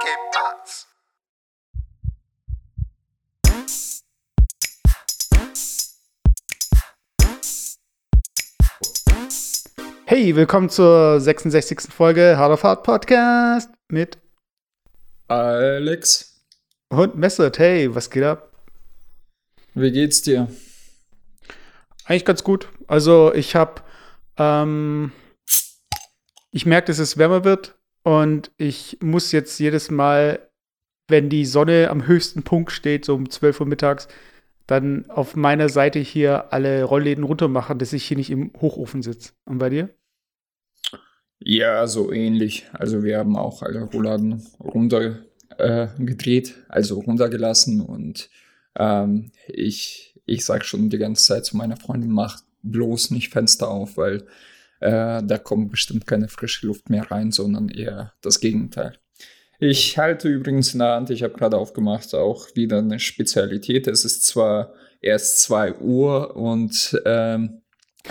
¿Qué pasa? Hey, willkommen zur 66. Folge Hard of Hard Podcast mit Alex, und Messert. Hey, was geht ab? wie geht's dir? Eigentlich ganz gut. Also ich habe, ähm, ich merke, dass es wärmer wird und ich muss jetzt jedes Mal, wenn die Sonne am höchsten Punkt steht, so um 12 Uhr mittags, dann auf meiner Seite hier alle Rollläden runter machen, dass ich hier nicht im Hochofen sitze. Und bei dir? Ja, so ähnlich. Also wir haben auch alle Rollladen runter äh, also runtergelassen und ähm, ich, ich sag schon die ganze Zeit zu meiner Freundin, mach bloß nicht Fenster auf, weil äh, da kommt bestimmt keine frische Luft mehr rein, sondern eher das Gegenteil. Ich halte übrigens in der Hand, ich habe gerade aufgemacht, auch wieder eine Spezialität. Es ist zwar erst 2 Uhr und ähm,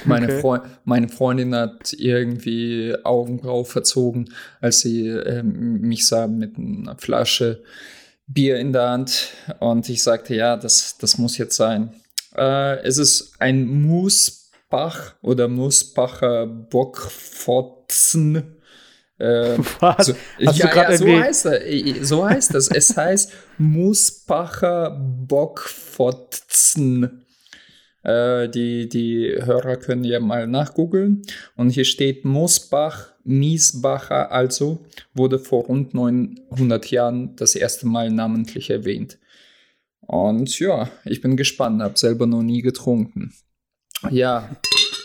meine, Okay. Freu meine Freundin hat irgendwie Augenbraue verzogen, als sie ähm, mich sah mit einer Flasche Bier in der Hand. Und ich sagte, ja, das, das muss jetzt sein. Äh, es ist ein Musbach oder Musbacher Bockfotzen. Äh, Was? so, Hast ja, ja, so heißt er. So heißt das. Es heißt Musbacher Bockfotzen. Äh, die, die Hörer können ja mal nachgoogeln. Und hier steht Mosbach, Miesbacher also, wurde vor rund 900 Jahren das erste Mal namentlich erwähnt. Und ja, ich bin gespannt, habe selber noch nie getrunken. Ja,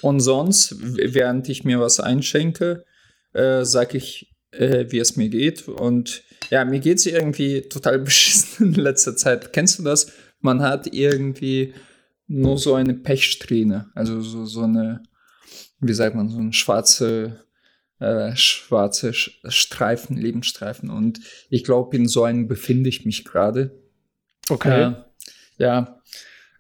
und sonst, während ich mir was einschenke, äh, sage ich, äh, wie es mir geht. Und ja, mir geht es irgendwie total beschissen in letzter Zeit. Kennst du das? Man hat irgendwie nur so eine Pechsträhne, also so, so eine, wie sagt man, so ein schwarze, äh, schwarze Sch- Streifen, Lebensstreifen. Und ich glaube, in so einem befinde ich mich gerade. Okay. Äh, ja.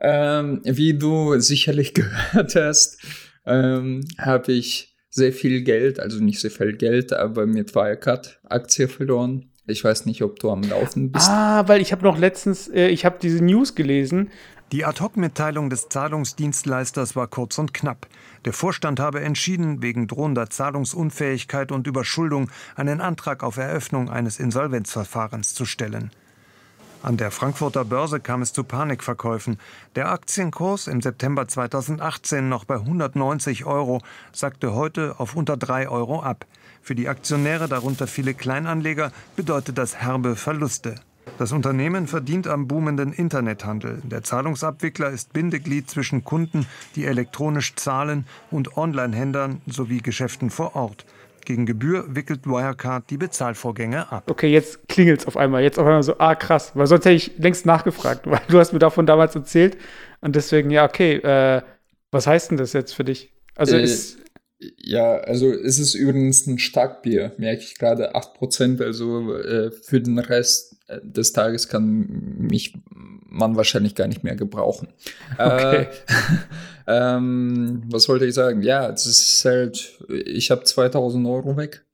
Ähm, wie du sicherlich gehört hast, ähm, habe ich sehr viel Geld, also nicht sehr viel Geld, aber mit Wirecard-Aktie verloren. Ich weiß nicht, ob du am Laufen bist. Ah, weil ich habe noch letztens, äh, ich habe diese News gelesen. Die Ad-Hoc-Mitteilung des Zahlungsdienstleisters war kurz und knapp. Der Vorstand habe entschieden, wegen drohender Zahlungsunfähigkeit und Überschuldung einen Antrag auf Eröffnung eines Insolvenzverfahrens zu stellen. An der Frankfurter Börse kam es zu Panikverkäufen. Der Aktienkurs im September 2018 noch bei 190 Euro sackte heute auf unter 3 Euro ab. Für die Aktionäre, darunter viele Kleinanleger, bedeutet das herbe Verluste. Das Unternehmen verdient am boomenden Internethandel. Der Zahlungsabwickler ist Bindeglied zwischen Kunden, die elektronisch zahlen, und Online-Händlern sowie Geschäften vor Ort. Gegen Gebühr wickelt Wirecard die Bezahlvorgänge ab. Okay, jetzt klingelt's auf einmal. Jetzt auf einmal so, ah, krass. Weil sonst hätte ich längst nachgefragt, weil du hast mir davon damals erzählt. Und deswegen, ja, okay, äh, was heißt denn das jetzt für dich? Also Äh, ist, Ja, also es ist übrigens ein Starkbier, merke ich gerade 8%, also äh, für den Rest des Tages kann mich man wahrscheinlich gar nicht mehr gebrauchen. Okay. Äh, ähm, was wollte ich sagen? Ja, es ist halt, ich habe 2000 Euro weg.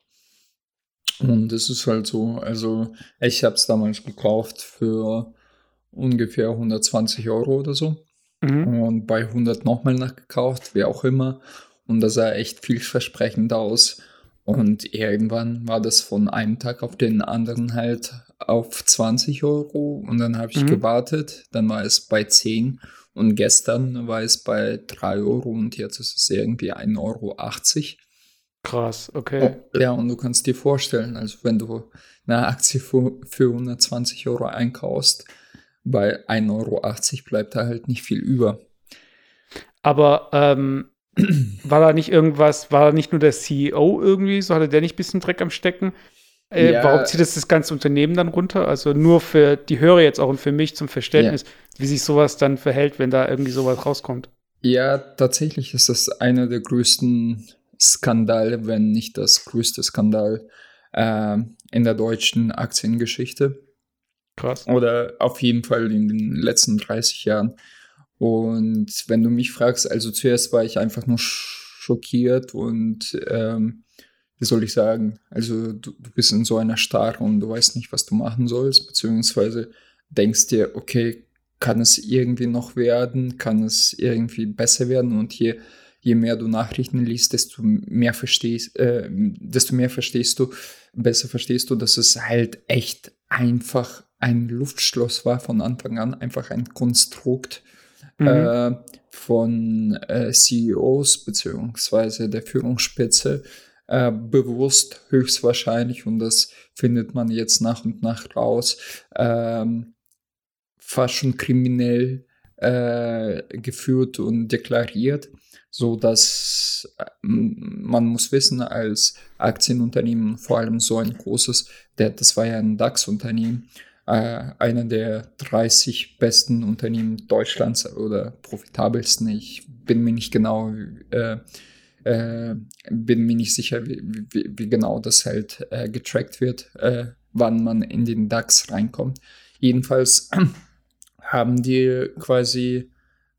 Und es ist halt so, also ich habe es damals gekauft für ungefähr 120 Euro oder so mhm. und bei 100 nochmal nachgekauft, wie auch immer. Und das sah echt vielversprechend aus. Und irgendwann war das von einem Tag auf den anderen halt auf 20 Euro. Und dann habe ich Mhm. gewartet. Dann war es bei 10. Und gestern war es bei 3 Euro. Und jetzt ist es irgendwie 1,80 Euro. krass, okay. Oh, ja, und du kannst dir vorstellen, also wenn du eine Aktie für, für 120 Euro einkaufst, bei 1,80 Euro bleibt da halt nicht viel über. Aber ähm, war da nicht irgendwas, war da nicht nur der CEO irgendwie, so hatte der nicht ein bisschen Dreck am Stecken? Äh, Ja. Warum zieht das das ganze Unternehmen dann runter? Also nur für die Hörer jetzt auch und für mich zum Verständnis, wie sich sowas dann verhält, wenn da irgendwie sowas rauskommt. Ja, tatsächlich ist das einer der größten Skandale, wenn nicht das größte Skandal äh, in der deutschen Aktiengeschichte. Krass. Oder auf jeden Fall in den letzten 30 Jahren. Und wenn du mich fragst, also zuerst war ich einfach nur schockiert und ähm, wie soll ich sagen, also du, du bist in so einer Starre und du weißt nicht, was du machen sollst, beziehungsweise denkst dir, okay, kann es irgendwie noch werden, kann es irgendwie besser werden und je, je mehr du Nachrichten liest, desto mehr verstehst, äh, desto mehr verstehst du, besser verstehst du, dass es halt echt einfach ein Luftschloss war von Anfang an, einfach ein Konstrukt mhm. äh, von äh, CEOs beziehungsweise der Führungsspitze, äh, bewusst höchstwahrscheinlich, und das findet man jetzt nach und nach raus, ähm, fast schon kriminell äh, geführt und deklariert, so dass äh, man muss wissen, als Aktienunternehmen, vor allem so ein großes, der, das war ja ein DAX-Unternehmen, äh, einer der 30 besten Unternehmen Deutschlands oder profitabelsten. Ich bin mir nicht genau äh, äh, bin mir nicht sicher, wie, wie, wie genau das halt äh, getrackt wird, äh, wann man in den DAX reinkommt. Jedenfalls haben die quasi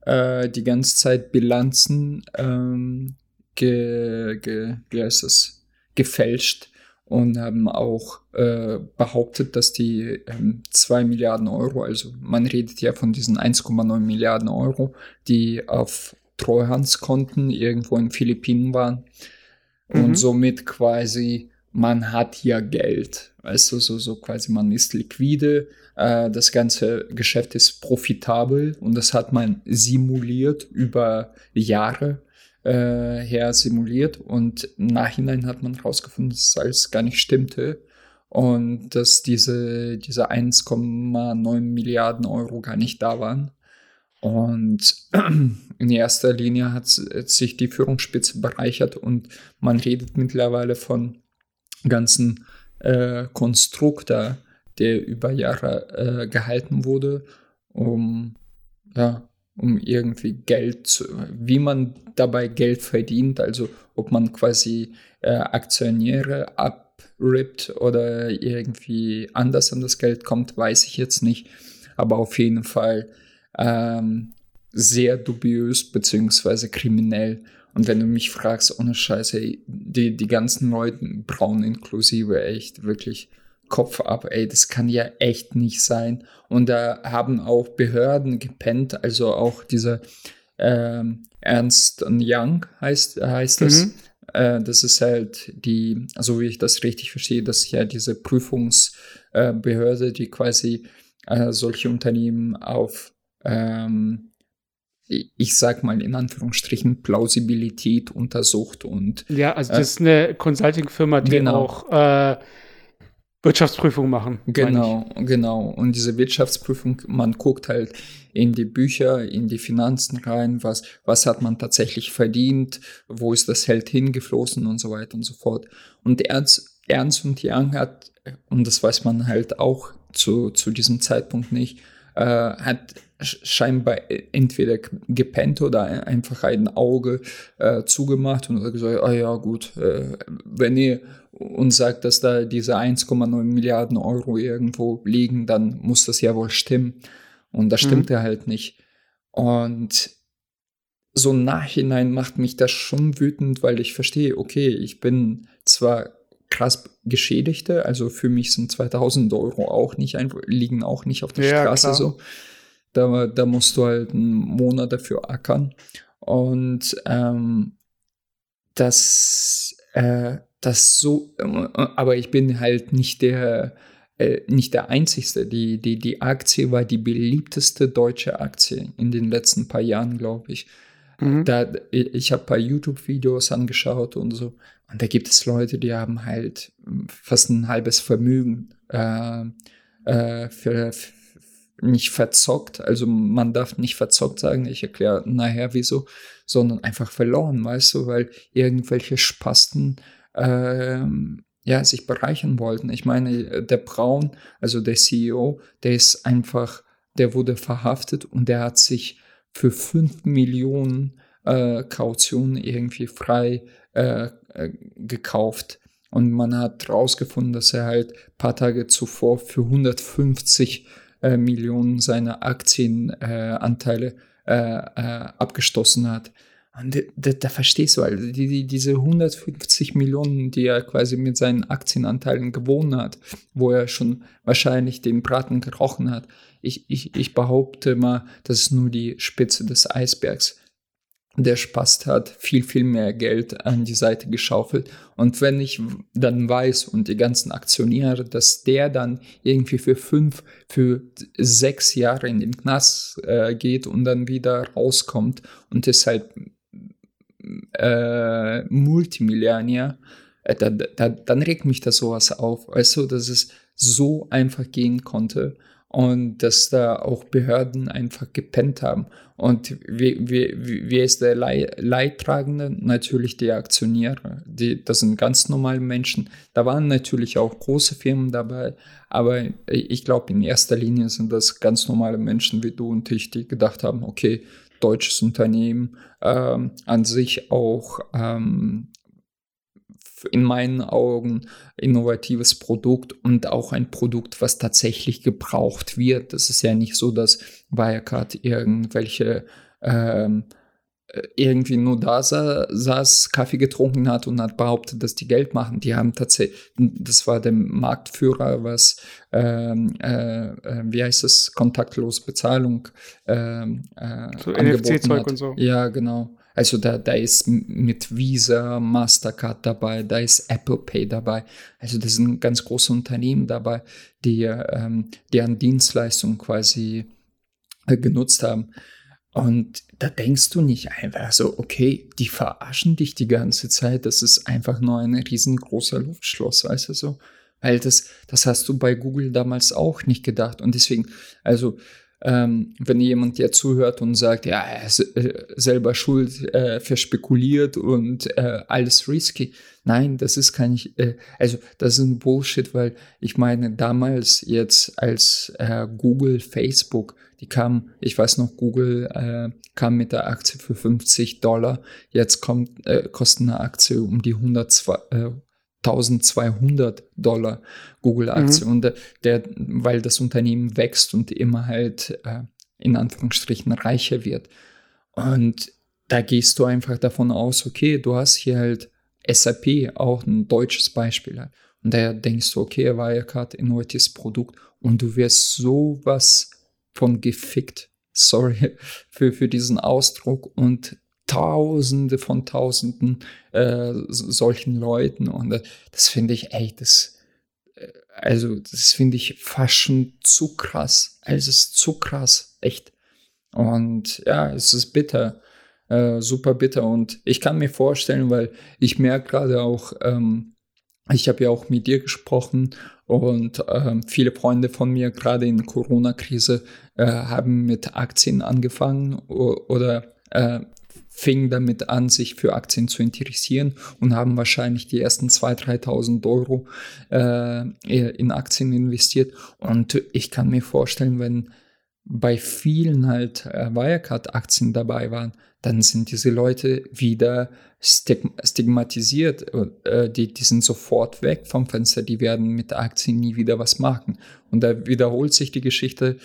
äh, die ganze Zeit Bilanzen ähm, ge, ge, das, gefälscht und haben auch äh, behauptet, dass die ähm, 2 Milliarden Euro, also man redet ja von diesen 1,9 Milliarden Euro, die auf Treuhandskonten irgendwo in Philippinen waren. Mhm. Und somit quasi, man hat ja Geld. Weißt du, so, so quasi, man ist liquide, äh, das ganze Geschäft ist profitabel und das hat man simuliert über Jahre äh, her simuliert und im Nachhinein hat man herausgefunden, dass alles gar nicht stimmte und dass diese, diese 1,9 Milliarden Euro gar nicht da waren. Und in erster Linie hat sich die Führungsspitze bereichert und man redet mittlerweile von ganzen äh, Konstruktor, der über Jahre äh, gehalten wurde, um, ja, um irgendwie Geld zu, wie man dabei Geld verdient, also ob man quasi äh, Aktionäre abrippt oder irgendwie anders an das Geld kommt, weiß ich jetzt nicht. Aber auf jeden Fall ähm, sehr dubiös beziehungsweise kriminell. Und wenn du mich fragst, ohne Scheiße, die, die ganzen Leute, braun inklusive, echt wirklich Kopf ab, ey, das kann ja echt nicht sein. Und da haben auch Behörden gepennt, also auch dieser ähm, Ernst Young heißt, heißt das. Mhm. Äh, das ist halt die, also wie ich das richtig verstehe, das ist ja diese Prüfungsbehörde, äh, die quasi äh, solche Unternehmen auf ähm, ich sag mal in Anführungsstrichen, Plausibilität untersucht und. Ja, also das äh, ist eine Consulting-Firma, die genau. auch äh, Wirtschaftsprüfung machen. Genau, genau. Und diese Wirtschaftsprüfung, man guckt halt in die Bücher, in die Finanzen rein, was, was hat man tatsächlich verdient, wo ist das Geld hingeflossen und so weiter und so fort. Und Ernst, Ernst und Young hat, und das weiß man halt auch zu, zu diesem Zeitpunkt nicht, äh, hat scheinbar entweder gepennt oder einfach ein Auge äh, zugemacht und hat gesagt, ah ja gut, äh, wenn ihr uns sagt, dass da diese 1,9 Milliarden Euro irgendwo liegen, dann muss das ja wohl stimmen. Und das stimmt mhm. halt nicht. Und so im Nachhinein macht mich das schon wütend, weil ich verstehe, okay, ich bin zwar krass Geschädigte, also für mich sind 2000 Euro auch nicht, liegen auch nicht auf der ja, Straße klar. so. Da, da musst du halt einen Monat dafür ackern. Und ähm, das, äh, das so, äh, aber ich bin halt nicht der, äh, nicht der Einzige. Die, die, die Aktie war die beliebteste deutsche Aktie in den letzten paar Jahren, glaube ich. Mhm. Da, ich habe ein paar YouTube-Videos angeschaut und so. Und da gibt es Leute, die haben halt fast ein halbes Vermögen äh, äh, für, für nicht verzockt, also man darf nicht verzockt sagen, ich erkläre nachher wieso, sondern einfach verloren, weißt du, weil irgendwelche Spasten ähm, ja, sich bereichern wollten. Ich meine, der Braun, also der CEO, der ist einfach, der wurde verhaftet und der hat sich für 5 Millionen äh, Kaution irgendwie frei äh, äh, gekauft. Und man hat rausgefunden, dass er halt paar Tage zuvor für 150 äh, Millionen seiner Aktienanteile äh, äh, abgestoßen hat. Und da, da verstehst du, also die, die, diese 150 Millionen, die er quasi mit seinen Aktienanteilen gewonnen hat, wo er schon wahrscheinlich den Braten gerochen hat. Ich, ich, ich behaupte mal, das ist nur die Spitze des Eisbergs der Spaß hat, viel, viel mehr Geld an die Seite geschaufelt. Und wenn ich dann weiß und die ganzen Aktionäre, dass der dann irgendwie für fünf, für sechs Jahre in den Knast äh, geht und dann wieder rauskommt und halt äh, Multimillionär, äh, da, da, dann regt mich das sowas auf. Weißt du, dass es so einfach gehen konnte und dass da auch Behörden einfach gepennt haben. Und wie ist der Leidtragende? Natürlich die Aktionäre. Die, das sind ganz normale Menschen. Da waren natürlich auch große Firmen dabei, aber ich glaube, in erster Linie sind das ganz normale Menschen wie du und ich, die gedacht haben, okay, deutsches Unternehmen, ähm, an sich auch ähm, in meinen Augen innovatives Produkt und auch ein Produkt, was tatsächlich gebraucht wird. Das ist ja nicht so, dass Wirecard irgendwelche ähm, äh, irgendwie nur da saß, Kaffee getrunken hat und hat behauptet, dass die Geld machen. Die haben tatsächlich, das war der Marktführer, was, ähm, äh, äh wie heißt es, kontaktlose Bezahlung ähm, äh, so NFC-Zeug und so. Ja, genau. Also da, da ist mit Visa, Mastercard dabei, da ist Apple Pay dabei. Also das sind ganz große Unternehmen dabei, die ähm, deren Dienstleistungen quasi äh, genutzt haben. Und da denkst du nicht einfach so, okay, die verarschen dich die ganze Zeit, das ist einfach nur ein riesengroßer Luftschloss, weißt du so? Weil das, das hast du bei Google damals auch nicht gedacht. Und deswegen, also ähm, wenn jemand dir zuhört und sagt, ja, er ist äh, selber schuld, äh, verspekuliert und äh, alles risky. Nein, das ist kein, äh, also das ist ein Bullshit, weil ich meine, damals jetzt als äh, Google, Facebook, die kam, ich weiß noch, Google äh, kam mit der Aktie für 50 Dollar, jetzt kommt, äh, kostet eine Aktie um die 102, äh, 1200 Dollar Google-Aktie. Mhm. Und äh, der, weil das Unternehmen wächst und immer halt äh, in Anführungsstrichen reicher wird. Und da gehst du einfach davon aus, okay, du hast hier halt SAP, auch ein deutsches Beispiel. Halt. Und da denkst du, okay, Wirecard, innovatives Produkt und du wirst sowas von gefickt. Sorry für, für diesen Ausdruck. Und Tausende von Tausenden äh, solchen Leuten. Und äh, das finde ich, ey, das, äh, also das finde ich fast schon zu krass. Also es ist zu krass, echt. Und ja, es ist bitter, äh, super bitter. Und ich kann mir vorstellen, weil ich merke gerade auch, ähm, ich habe ja auch mit dir gesprochen und ähm, viele Freunde von mir, gerade in Corona-Krise, äh, haben mit Aktien angefangen oder äh, fingen damit an, sich für Aktien zu interessieren und haben wahrscheinlich die ersten 2.000, 3.000 Euro äh, in Aktien investiert. Und ich kann mir vorstellen, wenn bei vielen halt äh, Wirecard-Aktien dabei waren, dann sind diese Leute wieder stigmatisiert. Äh, die, die sind sofort weg vom Fenster, die werden mit Aktien nie wieder was machen. Und da wiederholt sich die Geschichte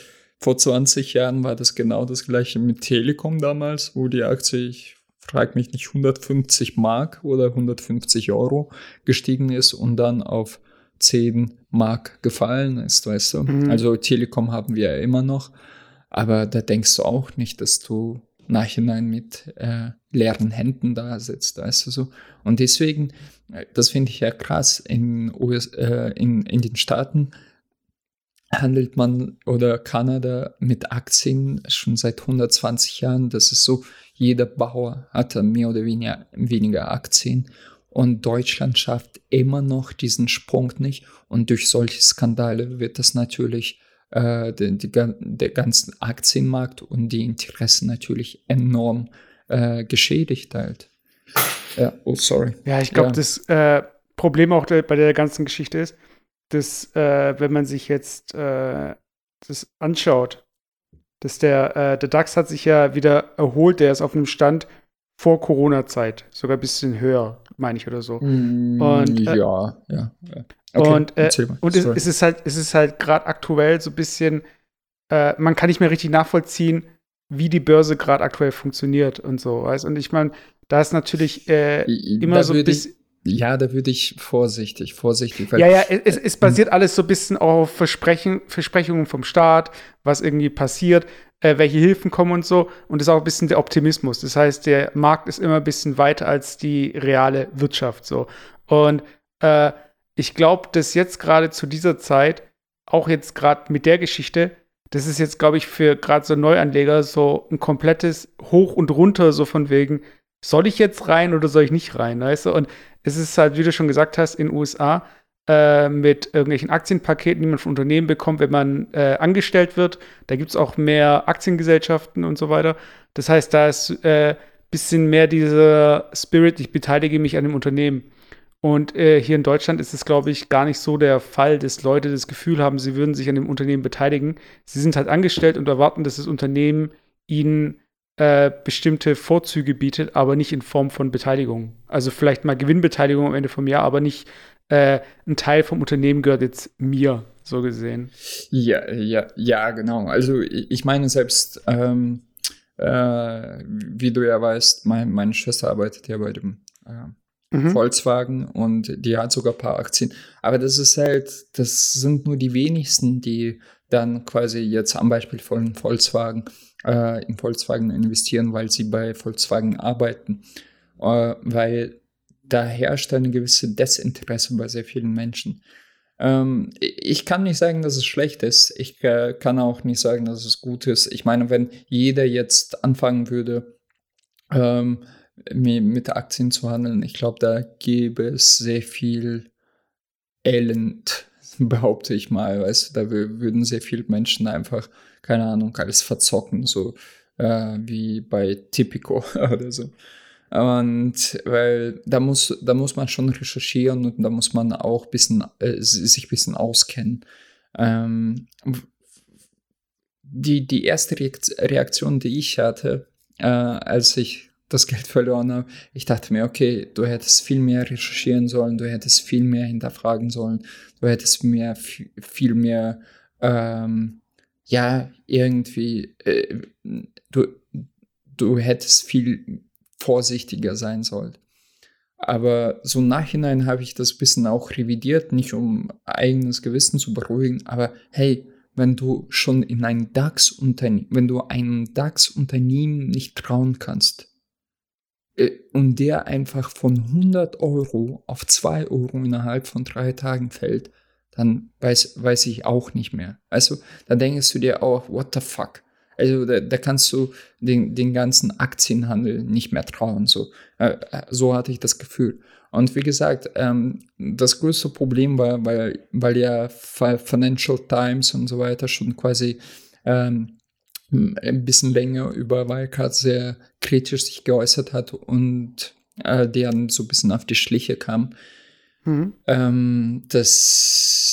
vor 20 Jahren war das genau das gleiche mit Telekom damals, wo die Aktie, ich frage mich nicht, 150 Mark oder 150 Euro gestiegen ist und dann auf 10 Mark gefallen ist, weißt du. Mhm. Also Telekom haben wir ja immer noch, aber da denkst du auch nicht, dass du nachhinein mit äh, leeren Händen da sitzt, weißt du so. Und deswegen, äh, das finde ich ja krass, in, US, äh, in, in den Staaten handelt man oder Kanada mit Aktien schon seit 120 Jahren. Das ist so, jeder Bauer hat mehr oder weniger, weniger Aktien. Und Deutschland schafft immer noch diesen Sprung nicht. Und durch solche Skandale wird das natürlich äh, die, die, der ganze Aktienmarkt und die Interessen natürlich enorm äh, geschädigt halt. Ja, oh, sorry. Ja, ich glaube, ja. das äh, Problem auch bei der ganzen Geschichte ist, dass, äh, wenn man sich jetzt äh, das anschaut, dass der, äh, der DAX hat sich ja wieder erholt, der ist auf einem Stand vor Corona-Zeit, sogar ein bisschen höher, meine ich oder so. Mm, und, äh, ja, ja. Okay, und äh, und es, es, ist halt, es ist halt gerade aktuell so ein bisschen, äh, man kann nicht mehr richtig nachvollziehen, wie die Börse gerade aktuell funktioniert und so. Weißt? Und ich meine, da ist natürlich immer so ein bisschen. Ja, da würde ich vorsichtig, vorsichtig. Weil Ja, ja, es, es basiert alles so ein bisschen auf Versprechen, Versprechungen vom Staat, was irgendwie passiert, äh, welche Hilfen kommen und so. Und das ist auch ein bisschen der Optimismus. Das heißt, der Markt ist immer ein bisschen weiter als die reale Wirtschaft so. Und äh, ich glaube, dass jetzt gerade zu dieser Zeit, auch jetzt gerade mit der Geschichte, das ist jetzt, glaube ich, für gerade so Neuanleger so ein komplettes Hoch und Runter, so von wegen, soll ich jetzt rein oder soll ich nicht rein, weißt du? Und es ist halt, wie du schon gesagt hast, in den USA äh, mit irgendwelchen Aktienpaketen, die man von Unternehmen bekommt, wenn man äh, angestellt wird. Da gibt es auch mehr Aktiengesellschaften und so weiter. Das heißt, da ist äh, bisschen mehr dieser Spirit, ich beteilige mich an dem Unternehmen. Und äh, hier in Deutschland ist es, glaube ich, gar nicht so der Fall, dass Leute das Gefühl haben, sie würden sich an dem Unternehmen beteiligen. Sie sind halt angestellt und erwarten, dass das Unternehmen ihnen äh, bestimmte Vorzüge bietet, aber nicht in Form von Beteiligung. Also vielleicht mal Gewinnbeteiligung am Ende vom Jahr, aber nicht äh, ein Teil vom Unternehmen gehört jetzt mir, so gesehen. Ja, ja, ja, genau. Also ich meine selbst, ähm, äh, wie du ja weißt, mein, meine Schwester arbeitet ja bei dem äh, Mhm. Volkswagen und die hat sogar ein paar Aktien. Aber das ist halt, das sind nur die wenigsten, die dann quasi jetzt am Beispiel von Volkswagen äh, in Volkswagen investieren, weil sie bei Volkswagen arbeiten. Äh, weil da herrscht eine gewisse Desinteresse bei sehr vielen Menschen. Ähm, ich kann nicht sagen, dass es schlecht ist. Ich äh, kann auch nicht sagen, dass es gut ist. Ich meine, wenn jeder jetzt anfangen würde, ähm, mi- mit Aktien zu handeln, ich glaube, da gäbe es sehr viel Elend, behaupte ich mal. Weißt da wür- würden sehr viele Menschen einfach, keine Ahnung, alles verzocken, so äh, wie bei Tipico oder so. Und weil da muss, da muss man schon recherchieren und da muss man auch bisschen, äh, sich ein bisschen auskennen. Ähm, die, die erste Reakt- Reaktion, die ich hatte, äh, als ich das Geld verloren habe, ich dachte mir, okay, du hättest viel mehr recherchieren sollen, du hättest viel mehr hinterfragen sollen, du hättest mehr, viel mehr, ähm, ja, irgendwie, äh, du, du hättest viel vorsichtiger sein sollen. Aber so Nachhinein habe ich das bisschen auch revidiert, nicht um eigenes Gewissen zu beruhigen, aber hey, wenn du schon in ein DAX-Unternehmen, wenn du einem DAX-Unternehmen nicht trauen kannst äh, und der einfach von 100 Euro auf 2 Euro innerhalb von drei Tagen fällt, dann weiß, weiß ich auch nicht mehr. Also, da denkst du dir auch, what the fuck? Also, da, da kannst du den, den ganzen Aktienhandel nicht mehr trauen. So, äh, äh, so hatte ich das Gefühl. Und wie gesagt, ähm, das größte Problem war, weil, weil ja Fi- Financial Times und so weiter schon quasi ähm, ein bisschen länger über Wirecard sehr kritisch sich geäußert hat und äh, deren so ein bisschen auf die Schliche kam, Mhm. ähm, dass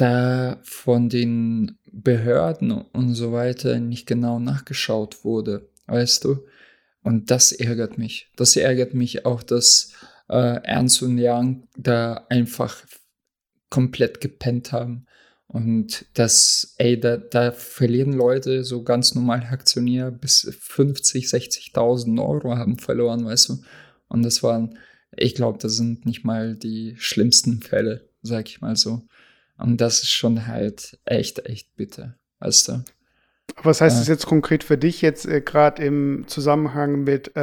da von den Behörden und so weiter nicht genau nachgeschaut wurde, weißt du? Und das ärgert mich. Das ärgert mich auch, dass äh, Ernst und Young da einfach komplett gepennt haben. Und das, ey, da, da verlieren Leute, so ganz normale Aktionäre, bis 50, 60.000 Euro haben verloren, weißt du? Und das waren, ich glaube, das sind nicht mal die schlimmsten Fälle, sag ich mal so. Und das ist schon halt echt, echt bitter, weißt du? Was heißt Ja. das jetzt konkret für dich jetzt äh, gerade im Zusammenhang mit äh,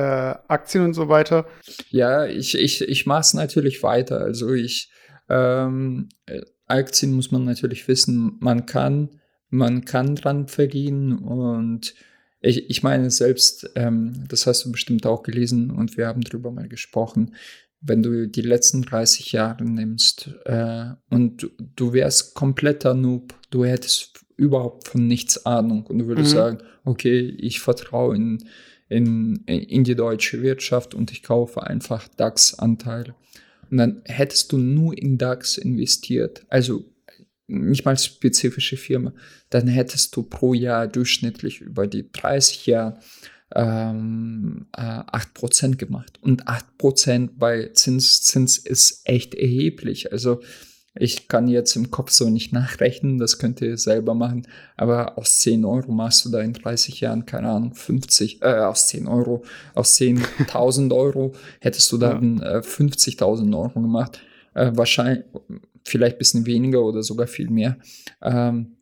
Aktien und so weiter? Ja, ich, ich, ich mache es natürlich weiter. Also ich, ähm, äh, Aktien muss man natürlich wissen, man kann, man kann dran verdienen und ich, ich meine selbst, ähm, das hast du bestimmt auch gelesen und wir haben drüber mal gesprochen, wenn du die letzten 30 Jahre nimmst äh, und du, du wärst kompletter Noob, du hättest überhaupt von nichts Ahnung und du würdest Mhm. sagen, okay, ich vertraue in, in, in die deutsche Wirtschaft und ich kaufe einfach DAX-Anteile. Und dann hättest du nur in DAX investiert, also nicht mal spezifische Firma, dann hättest du pro Jahr durchschnittlich über die 30 Jahre ähm, äh, 8% gemacht. Und 8% bei Zins, Zins ist echt erheblich. Also ich kann jetzt im Kopf so nicht nachrechnen, das könnt ihr selber machen, aber aus 10 Euro machst du da in 30 Jahren, keine Ahnung, 50, äh, aus 10 Euro, aus 10.000 Euro hättest du dann ja. äh, 50.000 Euro gemacht. Äh, wahrscheinlich, vielleicht ein bisschen weniger oder sogar viel mehr. Ähm,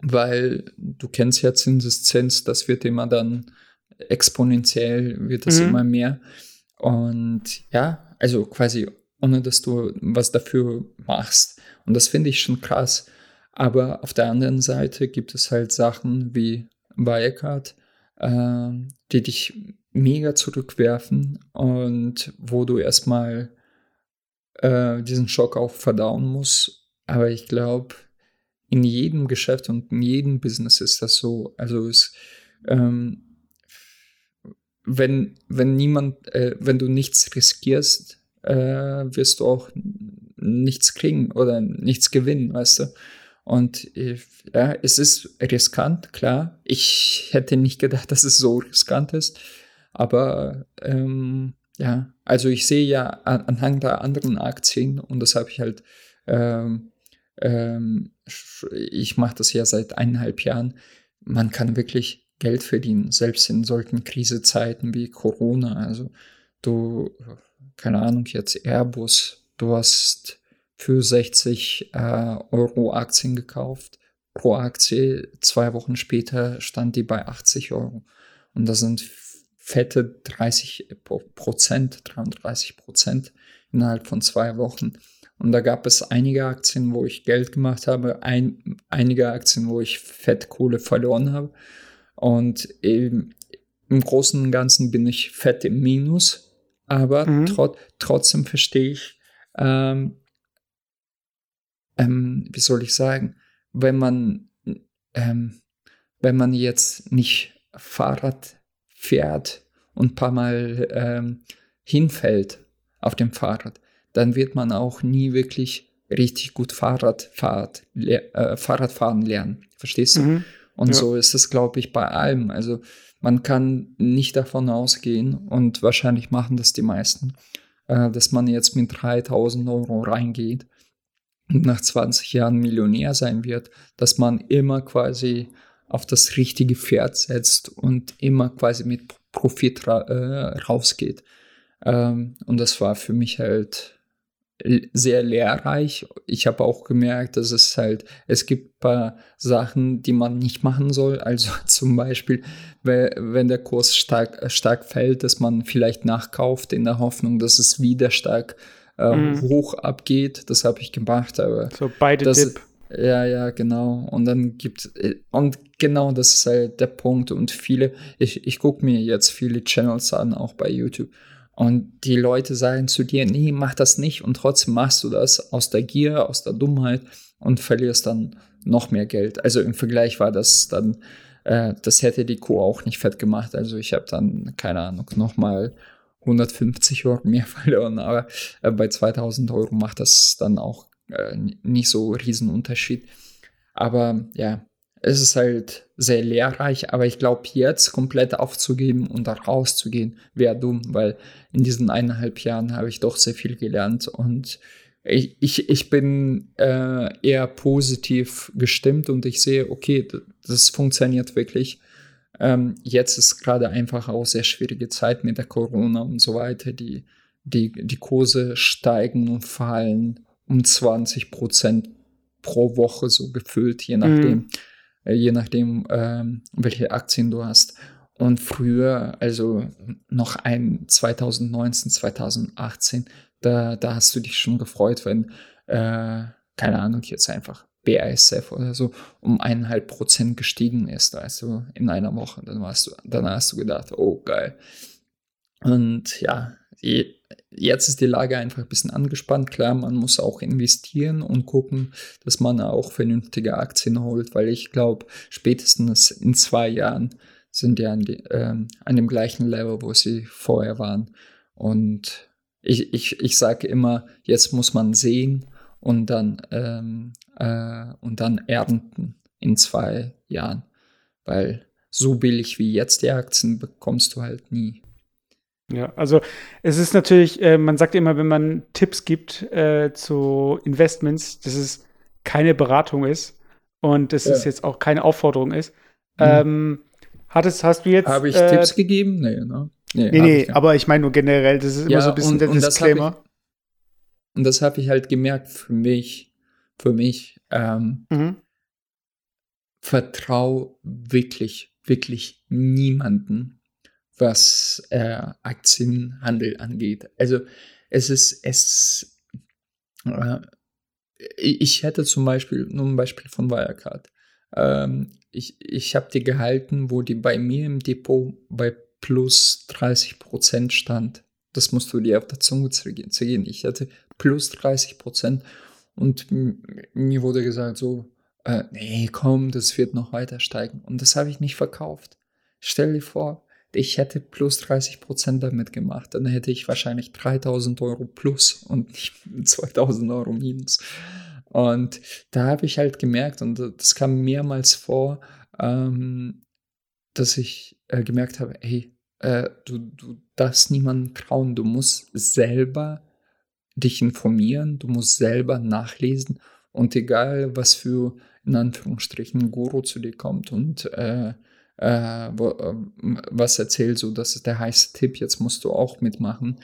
weil du kennst ja Zinseszenz, das wird immer dann exponentiell, wird es mhm. immer mehr. Und ja, also quasi ohne dass du was dafür machst. Und das finde ich schon krass. Aber auf der anderen Seite gibt es halt Sachen wie Wirecard, äh, die dich mega zurückwerfen und wo du erstmal äh, diesen Schock auch verdauen musst. Aber ich glaube, in jedem Geschäft und in jedem Business ist das so. Also es, ähm, wenn, wenn niemand, äh, wenn du nichts riskierst, äh, wirst du auch nichts kriegen oder nichts gewinnen, weißt du. Und äh, ja, es ist riskant, klar. Ich hätte nicht gedacht, dass es so riskant ist. Aber ähm, ja, also ich sehe ja an, anhand der anderen Aktien und das habe ich halt, ähm, ähm, ich mache das ja seit eineinhalb Jahren. Man kann wirklich Geld verdienen, selbst in solchen Krisezeiten wie Corona. Also du keine Ahnung, jetzt Airbus, du hast für 60 äh, Euro Aktien gekauft. Pro Aktie, zwei Wochen später stand die bei 80 Euro. Und das sind fette 30 Prozent, 33 Prozent innerhalb von zwei Wochen. Und da gab es einige Aktien, wo ich Geld gemacht habe, ein, einige Aktien, wo ich Fettkohle verloren habe. Und im, Großen und Ganzen bin ich fett im Minus aber mhm. trot trotzdem verstehe ich, ähm, ähm, wie soll ich sagen, wenn man, ähm, wenn man jetzt nicht Fahrrad fährt und ein paar Mal ähm, hinfällt auf dem Fahrrad, dann wird man auch nie wirklich richtig gut Fahrrad, Fahrrad, äh, Fahrradfahren lernen. Verstehst du? Mhm. Und ja. so ist es, glaube ich, bei allem. Also man kann nicht davon ausgehen, und wahrscheinlich machen das die meisten, äh, dass man jetzt mit 3000 Euro reingeht und nach 20 Jahren Millionär sein wird, dass man immer quasi auf das richtige Pferd setzt und immer quasi mit Profit ra äh, rausgeht. Ähm, und das war für mich halt sehr lehrreich. Ich habe auch gemerkt, dass es halt, es gibt paar Sachen, die man nicht machen soll. Also zum Beispiel, wenn der Kurs stark, stark fällt, dass man vielleicht nachkauft in der Hoffnung, dass es wieder stark äh, mhm. hoch abgeht. Das habe ich gemacht, aber so beide das, Dip. Ja, ja, genau. Und dann gibt äh, und genau das ist halt der Punkt. Und viele, ich, ich gucke mir jetzt viele Channels an, auch bei YouTube. Und die Leute sagen zu dir, nee, mach das nicht und trotzdem machst du das aus der Gier, aus der Dummheit und verlierst dann noch mehr Geld. Also im Vergleich war das dann, äh, das hätte die Co. auch nicht fett gemacht. Also ich habe dann, keine Ahnung, nochmal 150 Euro mehr verloren, aber äh, bei 2000 Euro macht das dann auch äh, nicht so riesen Unterschied. Aber ja, es ist halt sehr lehrreich, aber ich glaube, jetzt komplett aufzugeben und da rauszugehen, wäre dumm, weil in diesen eineinhalb Jahren habe ich doch sehr viel gelernt und ich, ich, ich bin äh, eher positiv gestimmt und ich sehe, okay, das funktioniert wirklich. Ähm, jetzt ist gerade einfach auch sehr schwierige Zeit mit der Corona und so weiter. Die, die, die Kurse steigen und fallen um 20 Prozent pro Woche so gefüllt, je nachdem. Mhm je nachdem, ähm, welche Aktien du hast. Und früher, also noch ein 2019, 2018, da, da hast du dich schon gefreut, wenn, äh, keine Ahnung, jetzt einfach BASF oder so um eineinhalb Prozent gestiegen ist, also in einer Woche. Dann warst du, dann hast du gedacht, oh geil. Und ja, jetzt ist die Lage einfach ein bisschen angespannt. Klar, man muss auch investieren und gucken, dass man auch vernünftige Aktien holt, weil ich glaube, spätestens in zwei Jahren sind die an, die, äh, an dem gleichen Level, wo sie vorher waren. Und ich, ich, ich sage immer, jetzt muss man sehen und dann, ähm, äh, und dann ernten in zwei Jahren. Weil so billig wie jetzt die Aktien bekommst du halt nie. Ja, also es ist natürlich, äh, man sagt immer, wenn man Tipps gibt äh, zu Investments, dass es keine Beratung ist und dass ja. es jetzt auch keine Aufforderung ist. Mhm. Ähm, hattest, hast du jetzt. Habe ich äh, Tipps gegeben? Nee, ne? Nee, nee, nee aber ich meine nur generell, das ist ja, immer so ein bisschen und, der und Disclaimer. und das habe ich halt gemerkt für mich, für mich, ähm, mhm. vertrau wirklich, wirklich niemanden, was äh, Aktienhandel angeht. Also es ist, es, äh, ich hätte zum Beispiel, nur ein Beispiel von Wirecard. Ähm, ich ich habe die gehalten, wo die bei mir im Depot bei plus 30 Prozent stand. Das musst du dir auf der Zunge zergehen. Ich hatte plus 30 Prozent und mir wurde gesagt so, äh, nee, komm, das wird noch weiter steigen. Und das habe ich nicht verkauft. Stell dir vor, ich hätte plus 30 Prozent damit gemacht. Dann hätte ich wahrscheinlich 3000 Euro plus und nicht 2000 Euro minus. Und da habe ich halt gemerkt, und das kam mehrmals vor, ähm, dass ich äh, gemerkt habe, hey, äh, du, du darfst niemandem trauen, du musst selber dich informieren, du musst selber nachlesen und egal, was für in Anführungsstrichen Guru zu dir kommt und äh, äh, wo, äh, was erzählt, so das ist der heiße Tipp, jetzt musst du auch mitmachen.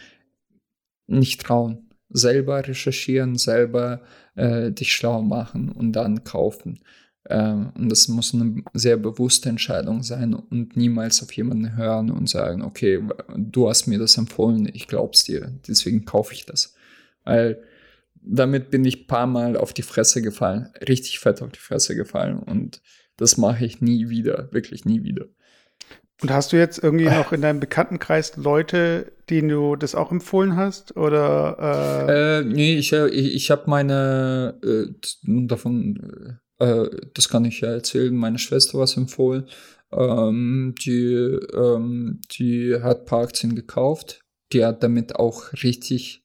Nicht trauen. Selber recherchieren, selber äh, dich schlau machen und dann kaufen. Äh, und das muss eine sehr bewusste Entscheidung sein und niemals auf jemanden hören und sagen, okay, du hast mir das empfohlen, ich glaub's dir, deswegen kaufe ich das. Weil damit bin ich ein paar Mal auf die Fresse gefallen, richtig fett auf die Fresse gefallen und das mache ich nie wieder, wirklich nie wieder. Und hast du jetzt irgendwie noch in deinem Bekanntenkreis Leute, denen du das auch empfohlen hast? Oder? Äh, äh nee, ich, äh, ich, ich habe meine äh, davon, äh, das kann ich ja erzählen, meine Schwester was empfohlen. Ähm, die, ähm, die hat ein paar Aktien gekauft. Die hat damit auch richtig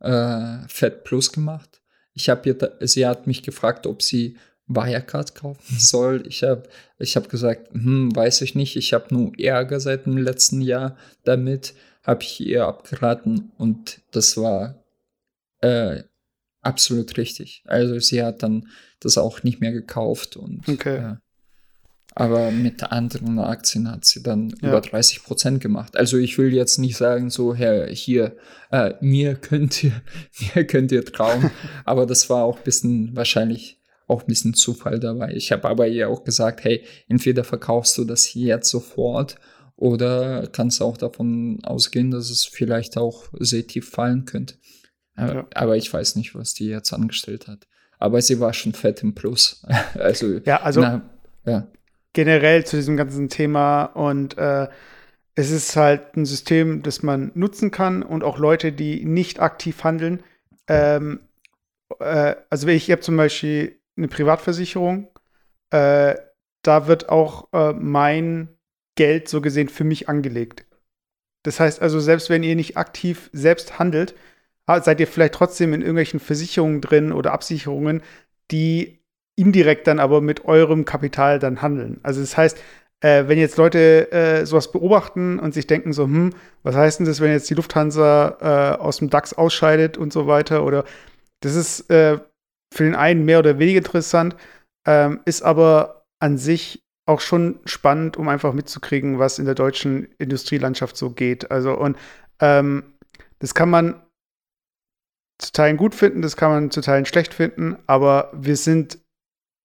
äh, Fett Plus gemacht. Ich habe ihr, sie hat mich gefragt, ob sie Wirecard kaufen soll. Ich habe ich hab gesagt, hm, weiß ich nicht, ich habe nur Ärger seit dem letzten Jahr damit, habe ich ihr abgeraten und das war äh, absolut richtig. Also sie hat dann das auch nicht mehr gekauft und okay. äh, aber mit anderen Aktien hat sie dann ja. über 30 Prozent gemacht. Also ich will jetzt nicht sagen, so, Herr, hier, äh, mir könnt ihr, mir könnt ihr trauen, aber das war auch ein bisschen wahrscheinlich auch ein bisschen Zufall dabei. Ich habe aber ihr auch gesagt, hey, entweder verkaufst du das jetzt sofort oder kannst auch davon ausgehen, dass es vielleicht auch sehr tief fallen könnte. Aber, ja. aber ich weiß nicht, was die jetzt angestellt hat. Aber sie war schon fett im Plus. also, ja, also na, ja. generell zu diesem ganzen Thema und äh, es ist halt ein System, das man nutzen kann und auch Leute, die nicht aktiv handeln. Ähm, äh, also ich habe zum Beispiel eine Privatversicherung. Äh, da wird auch äh, mein Geld so gesehen für mich angelegt. Das heißt also, selbst wenn ihr nicht aktiv selbst handelt, seid ihr vielleicht trotzdem in irgendwelchen Versicherungen drin oder Absicherungen, die indirekt dann aber mit eurem Kapital dann handeln. Also das heißt, äh, wenn jetzt Leute äh, sowas beobachten und sich denken so, hm, was heißt denn das, wenn jetzt die Lufthansa äh, aus dem DAX ausscheidet und so weiter oder das ist äh, für den einen mehr oder weniger interessant, ähm, ist aber an sich auch schon spannend, um einfach mitzukriegen, was in der deutschen Industrielandschaft so geht. Also, und ähm, das kann man zu Teilen gut finden, das kann man zu Teilen schlecht finden, aber wir sind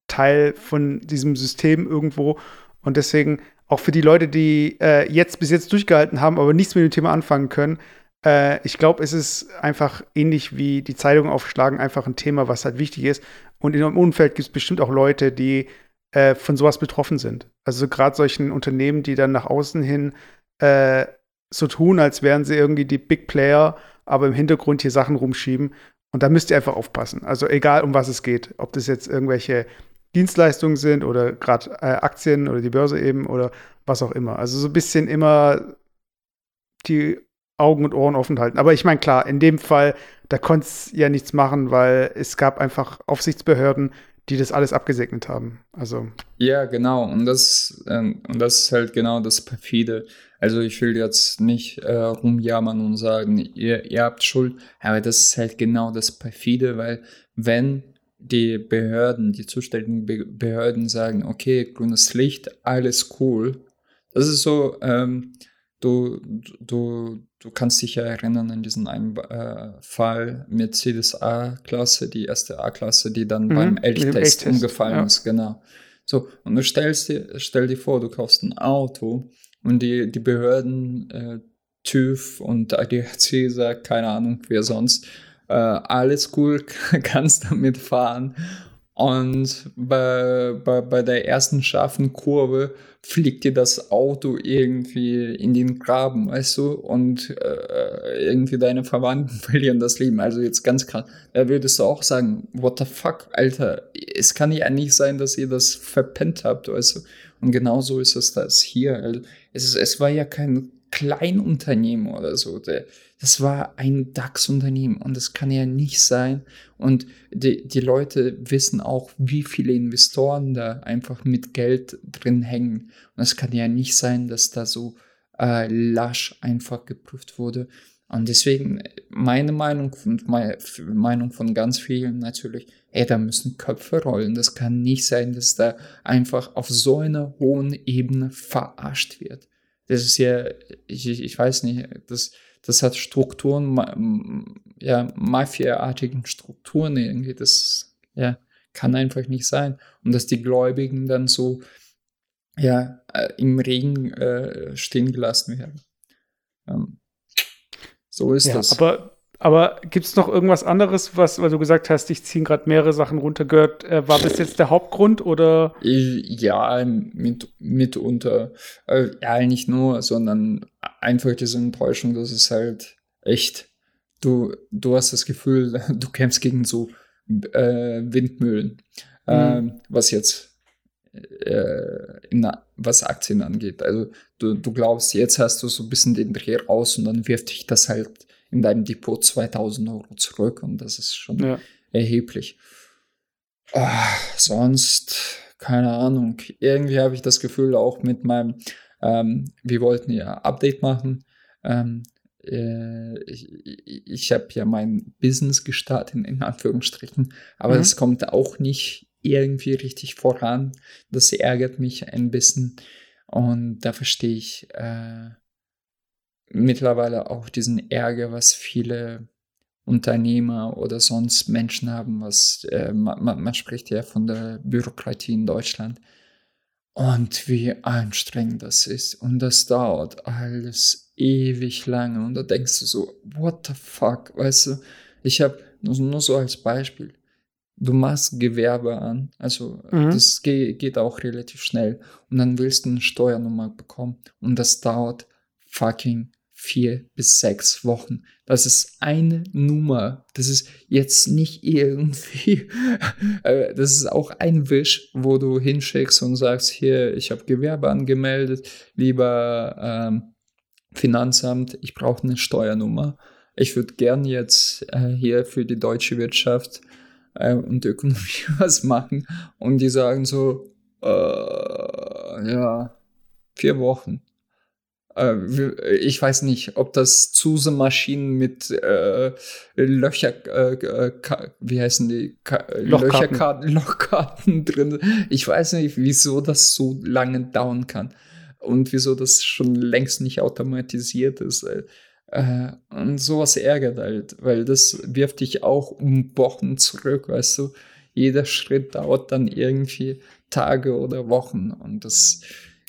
Teil von diesem System irgendwo und deswegen auch für die Leute, die äh, jetzt bis jetzt durchgehalten haben, aber nichts mit dem Thema anfangen können, äh, ich glaube, es ist einfach ähnlich wie die Zeitung aufschlagen, einfach ein Thema, was halt wichtig ist. Und in einem Umfeld gibt es bestimmt auch Leute, die äh, von sowas betroffen sind. Also gerade solchen Unternehmen, die dann nach außen hin äh, so tun, als wären sie irgendwie die Big Player, aber im Hintergrund hier Sachen rumschieben. Und da müsst ihr einfach aufpassen. Also egal, um was es geht. Ob das jetzt irgendwelche Dienstleistungen sind oder gerade äh, Aktien oder die Börse eben oder was auch immer. Also so ein bisschen immer die Augen und Ohren offen halten. Aber ich meine, klar, in dem Fall, da konnte es ja nichts machen, weil es gab einfach Aufsichtsbehörden, die das alles abgesegnet haben. Also. Ja, genau. Und das, äh, und das ist halt genau das perfide. Also ich will jetzt nicht äh, rumjammern und sagen, ihr, ihr habt Schuld, aber das ist halt genau das perfide, weil wenn die Behörden, die zuständigen Be Behörden sagen, okay, grünes Licht, alles cool. Das ist so, ähm, du, du, du kannst dich ja erinnern an diesen einen äh, Fall Mercedes A-Klasse, die erste A-Klasse, die dann mhm, beim Elchtest umgefallen ja. ist, genau. So, und du stellst dir, stell dir vor, du kaufst ein Auto und die, die Behörden, äh, TÜV und ADAC sagt, keine Ahnung, wer sonst, äh, alles cool, kannst damit fahren. Und bei, bei, bei der ersten scharfen Kurve fliegt dir das Auto irgendwie in den Graben, weißt du? Und äh, irgendwie deine Verwandten verlieren das Leben. Also jetzt ganz krass. Da würdest du auch sagen, what the fuck, Alter, es kann ja nicht sein, dass ihr das verpennt habt, weißt du? Und genauso ist es das hier. Also es, es war ja kein Kleinunternehmen oder so. Das war ein DAX-Unternehmen und das kann ja nicht sein. Und die, die Leute wissen auch, wie viele Investoren da einfach mit Geld drin hängen. Und es kann ja nicht sein, dass da so äh, lasch einfach geprüft wurde. Und deswegen meine Meinung und meine Meinung von ganz vielen natürlich, ey, da müssen Köpfe rollen. Das kann nicht sein, dass da einfach auf so einer hohen Ebene verarscht wird das ist ja, ich, ich weiß nicht, das, das hat Strukturen, ja, Mafia-artigen Strukturen irgendwie, das, ja, kann einfach nicht sein. Und dass die Gläubigen dann so, ja, äh, im Regen äh, stehen gelassen werden. Ähm, so ist ja, das. Aber aber gibt es noch irgendwas anderes, was, weil du gesagt hast, ich ziehe gerade mehrere Sachen runter, gehört, äh, war bis jetzt der Hauptgrund oder? Ja, mit, mitunter. Äh, ja, nicht nur, sondern einfach diese Enttäuschung, dass es halt echt, du, du hast das Gefühl, du kämpfst gegen so äh, Windmühlen. Mhm. Ähm, was jetzt äh, in, was Aktien angeht. Also du, du glaubst, jetzt hast du so ein bisschen den Dreh raus und dann wirft dich das halt in deinem Depot 2000 Euro zurück und das ist schon ja. erheblich. Oh, sonst, keine Ahnung. Irgendwie habe ich das Gefühl, auch mit meinem, ähm, wir wollten ja Update machen. Ähm, äh, ich, ich habe ja mein Business gestartet, in Anführungsstrichen, aber es mhm. kommt auch nicht irgendwie richtig voran. Das ärgert mich ein bisschen. Und da verstehe ich äh, mittlerweile auch diesen Ärger, was viele Unternehmer oder sonst Menschen haben, was äh, man, man spricht ja von der Bürokratie in Deutschland und wie anstrengend das ist. Und das dauert alles ewig lange. Und da denkst du so, what the fuck, weißt du, ich habe nur, so als Beispiel, du machst Gewerbe an, also mhm. das ge geht auch relativ schnell und dann willst du eine Steuernummer bekommen und das dauert fucking vier bis sechs Wochen. Das ist eine Nummer. Das ist jetzt nicht irgendwie, äh, das ist auch ein Wisch, wo du hinschickst und sagst, hier, ich habe Gewerbe angemeldet, lieber ähm, Finanzamt, ich brauche eine Steuernummer. Ich würde gern jetzt äh, hier für die deutsche Wirtschaft äh, und Ökonomie was machen. Und die sagen so, äh, ja, vier Wochen. Äh, ich weiß nicht, ob das Zuse-Maschinen mit äh, Löcher, äh, äh wie heißen die? Ka Lochkarten. Löcherkarten, Lochkarten drin. Ich weiß nicht, wieso das so lange dauern kann und wieso das schon längst nicht automatisiert ist. Äh, und sowas ärgert halt, weil das wirft dich auch um Wochen zurück, weißt du. Jeder Schritt dauert dann irgendwie Tage oder Wochen und das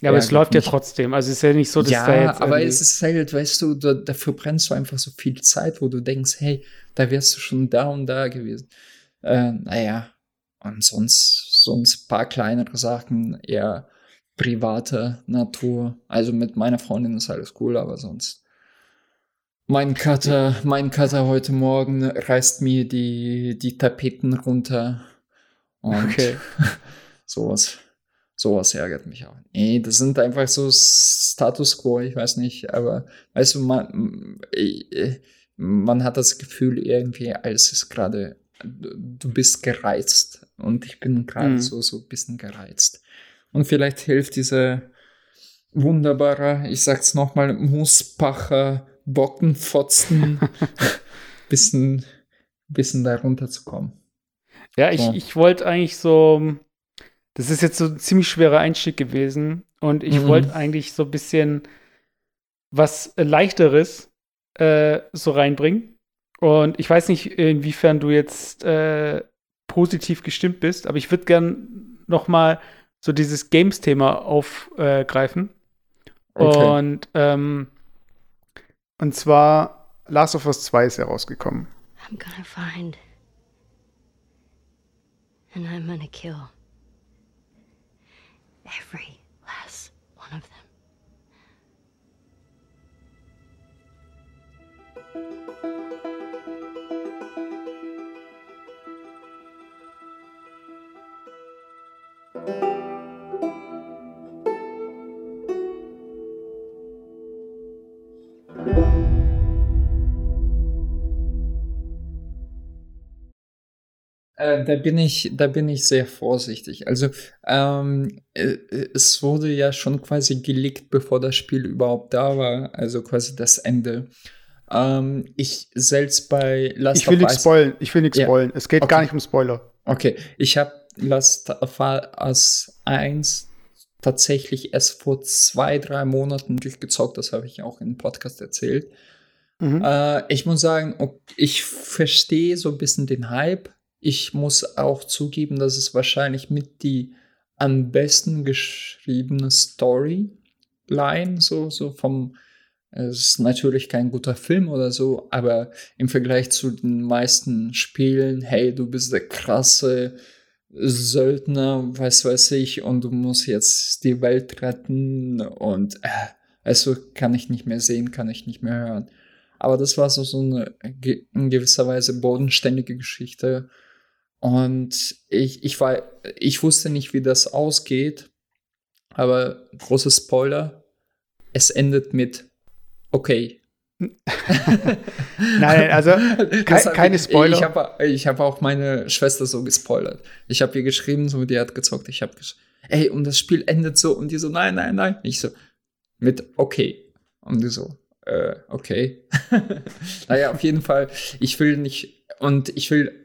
ja, aber es läuft nicht. ja trotzdem. Also es ist ja nicht so, dass ja, da jetzt. Aber es ist halt, weißt du, da, dafür brennst du einfach so viel Zeit, wo du denkst, hey, da wärst du schon da und da gewesen. Äh, naja, und sonst, sonst ein paar kleinere Sachen, eher private Natur. Also mit meiner Freundin ist alles cool, aber sonst. Mein Cutter, mein Cutter heute Morgen reißt mir die, die Tapeten runter. Und okay. sowas. Sowas ärgert mich auch. Nee, das sind einfach so Status quo, ich weiß nicht, aber weißt du, man, man hat das Gefühl irgendwie, alles ist gerade du bist gereizt. Und ich bin gerade Mhm. so, so ein bisschen gereizt. Und vielleicht hilft diese wunderbare, ich sag's nochmal, Muspacher Bockenfotzen, bisschen, bisschen da runterzukommen. Ja, ich, Ja. ich wollte eigentlich so, das ist jetzt so ein ziemlich schwerer Einstieg gewesen und ich Mhm. wollte eigentlich so ein bisschen was leichteres äh, so reinbringen. Und ich weiß nicht, inwiefern du jetzt äh, positiv gestimmt bist, aber ich würde gern noch mal so dieses Games-Thema aufgreifen. Okay. Und, ähm, und zwar Last of Us 2 ist herausgekommen. I'm gonna find. And I'm gonna kill. Every last one of them. Äh, da bin ich, da bin ich sehr vorsichtig. Also ähm, äh, es wurde ja schon quasi geleakt, bevor das Spiel überhaupt da war. Also quasi das Ende. Ähm, ich selbst bei Last Ich will of nichts Us- spoilen. Ich will nichts Ja. spoilen. Es geht Okay. gar nicht um Spoiler. Okay, ich habe Last of Us 1 tatsächlich erst vor zwei, drei Monaten durchgezockt. Das habe ich auch im Podcast erzählt. Mhm. Äh, ich muss sagen, ich verstehe so ein bisschen den Hype. Ich muss auch zugeben, dass es wahrscheinlich mit die am besten geschriebene Storyline, so, so vom, es ist natürlich kein guter Film oder so, aber im Vergleich zu den meisten Spielen, hey, du bist der krasse Söldner, was weiß ich, und du musst jetzt die Welt retten und äh, also kann ich nicht mehr sehen, kann ich nicht mehr hören. Aber das war so, so eine ge- in gewisser Weise bodenständige Geschichte. Und ich, ich war, ich wusste nicht, wie das ausgeht. Aber große Spoiler, es endet mit okay. Nein, also hab keine Spoiler. Ich habe ich hab auch meine Schwester so gespoilert. Ich habe ihr geschrieben, so die hat gezockt. Ich habe geschrieben, ey, und das Spiel endet so. Und die so, nein, nein, nein. Ich so, mit okay. Und die so, äh, okay. naja, auf jeden Fall, ich will nicht, und ich will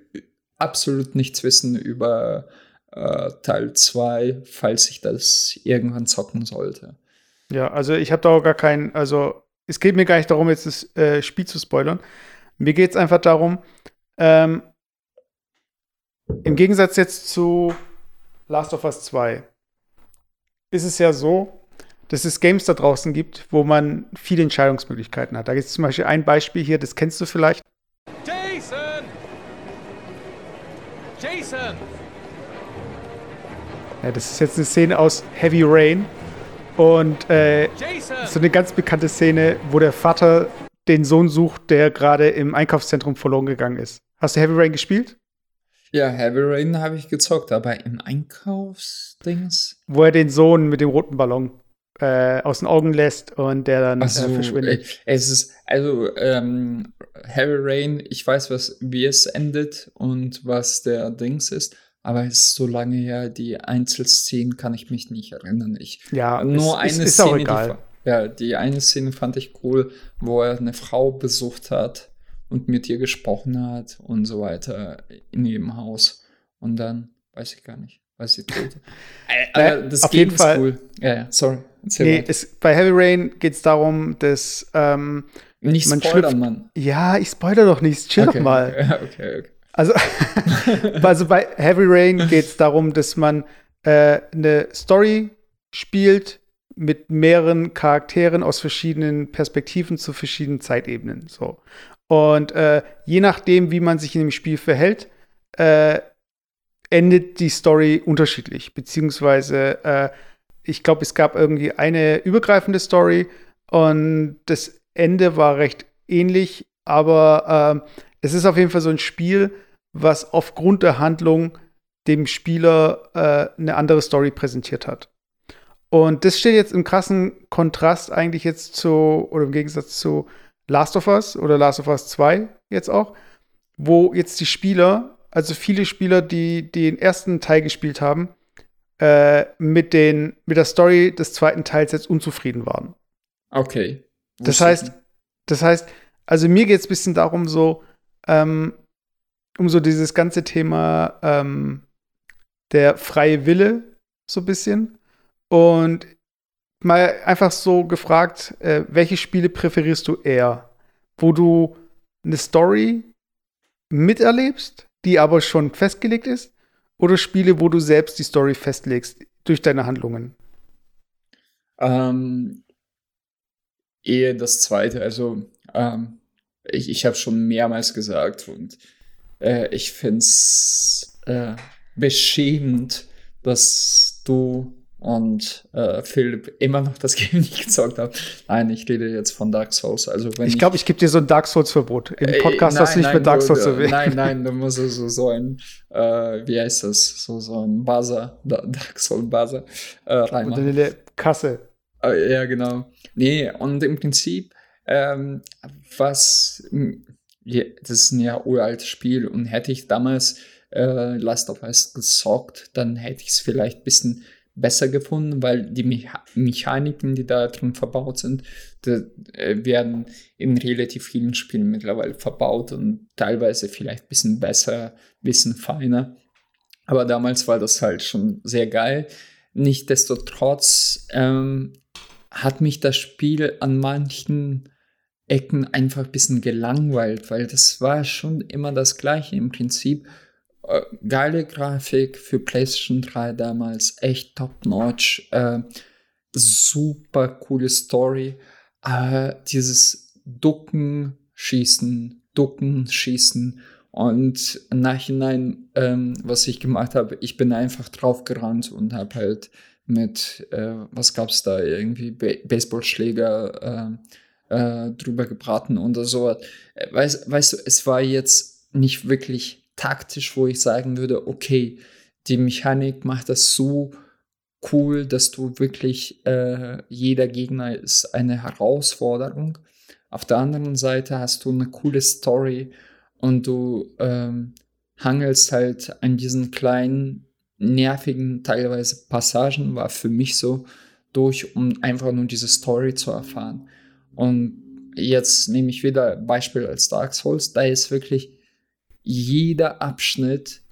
absolut nichts wissen über äh, Teil 2, falls ich das irgendwann zocken sollte. Ja, also ich habe da auch gar keinen, also es geht mir gar nicht darum, jetzt das äh, Spiel zu spoilern. Mir geht es einfach darum, ähm, im Gegensatz jetzt zu Last of Us 2 ist es ja so, dass es Games da draußen gibt, wo man viele Entscheidungsmöglichkeiten hat. Da gibt es zum Beispiel ein Beispiel hier, das kennst du vielleicht. Ja, das ist jetzt eine Szene aus Heavy Rain. Und äh, so eine ganz bekannte Szene, wo der Vater den Sohn sucht, der gerade im Einkaufszentrum verloren gegangen ist. Hast du Heavy Rain gespielt? Ja, Heavy Rain habe ich gezockt, aber im Einkaufsdings. Wo er den Sohn mit dem roten Ballon äh, aus den Augen lässt und der dann so, äh, verschwindet. äh, es ist, also, ähm, Heavy Rain, ich weiß, was, wie es endet und was der Dings ist, aber es ist so lange her, die Einzelszenen kann ich mich nicht erinnern. Ich, Ja, nur es, eine ist, ist Szene, die, ja, die eine Szene fand ich cool, wo er eine Frau besucht hat und mit ihr gesprochen hat und so weiter in ihrem Haus. Und dann, weiß ich gar nicht, weiß sie. Äh, aber das auf Game jeden ist Fall- cool. Ja, ja, sorry. Nee, es, bei Heavy Rain geht es darum, dass ähm, Nicht man spoilern, schlüpft- Mann. ja, ich spoiler doch nichts, chill okay. doch mal. Okay, okay. Also, also bei Heavy Rain geht es darum, dass man äh, eine Story spielt mit mehreren Charakteren aus verschiedenen Perspektiven zu verschiedenen Zeitebenen. So. Und äh, je nachdem, wie man sich in dem Spiel verhält, äh, endet die Story unterschiedlich. Beziehungsweise, äh, ich glaube, es gab irgendwie eine übergreifende Story und das Ende war recht ähnlich, aber äh, es ist auf jeden Fall so ein Spiel, was aufgrund der Handlung dem Spieler äh, eine andere Story präsentiert hat. Und das steht jetzt im krassen Kontrast eigentlich jetzt zu, oder im Gegensatz zu Last of Us oder Last of Us 2 jetzt auch, wo jetzt die Spieler also viele Spieler, die, die den ersten Teil gespielt haben, äh, mit, den, mit der Story des zweiten Teils jetzt unzufrieden waren. Okay. Das heißt, das heißt, also mir geht es ein bisschen darum, so, ähm, um so dieses ganze Thema ähm, der freie Wille, so ein bisschen. Und mal einfach so gefragt, äh, welche Spiele präferierst du eher? Wo du eine Story miterlebst, die aber schon festgelegt ist? Oder Spiele, wo du selbst die Story festlegst durch deine Handlungen? Ähm, eher das zweite. Also, ähm, ich, ich habe schon mehrmals gesagt und äh, ich finde es äh, beschämend, dass du und äh, Philipp immer noch das Game nicht gezockt habt. Nein, ich rede jetzt von Dark Souls. Also wenn Ich glaube, ich gebe dir so ein Dark Souls-Verbot. Im Äh, Podcast hast du nicht nein, mit Dark Souls du- erwähnt. Nein, nein, du musst so, so ein, äh, wie heißt das, so, so ein Buzzer, Da- Dark Souls Buzzer äh, reinmachen. eine Kasse. Äh, ja, genau. Nee, und im Prinzip, ähm, was, das ist ein ja uraltes Spiel und hätte ich damals äh, Last of Us gezockt, dann hätte ich es vielleicht ein bisschen besser gefunden, weil die Mecha Mechaniken, die da drin verbaut sind, die, äh, werden in relativ vielen Spielen mittlerweile verbaut und teilweise vielleicht ein bisschen besser, ein bisschen feiner. Aber damals war das halt schon sehr geil. Nichtsdestotrotz ähm, hat mich das Spiel an manchen Ecken einfach ein bisschen gelangweilt, weil das war schon immer das Gleiche im Prinzip. Äh, geile Grafik für PlayStation 3 damals, echt top-notch, äh, super coole Story. Äh, dieses Ducken, Schießen, Ducken, Schießen und im Nachhinein, ähm, was ich gemacht habe, ich bin einfach drauf gerannt und habe halt mit, äh, was gab's da, irgendwie Ba- Baseballschläger äh, drüber gebraten und so. Äh, Weißt, weißt du, es war jetzt nicht wirklich taktisch, wo ich sagen würde, okay, die Mechanik macht das so cool, dass du wirklich, äh, jeder Gegner ist eine Herausforderung. Auf der anderen Seite hast du eine coole Story und du ähm, hangelst halt an diesen kleinen, nervigen, teilweise Passagen, war für mich so, durch, um einfach nur diese Story zu erfahren. Und jetzt nehme ich wieder Beispiel als Dark Souls, da ist wirklich jeder Abschnitt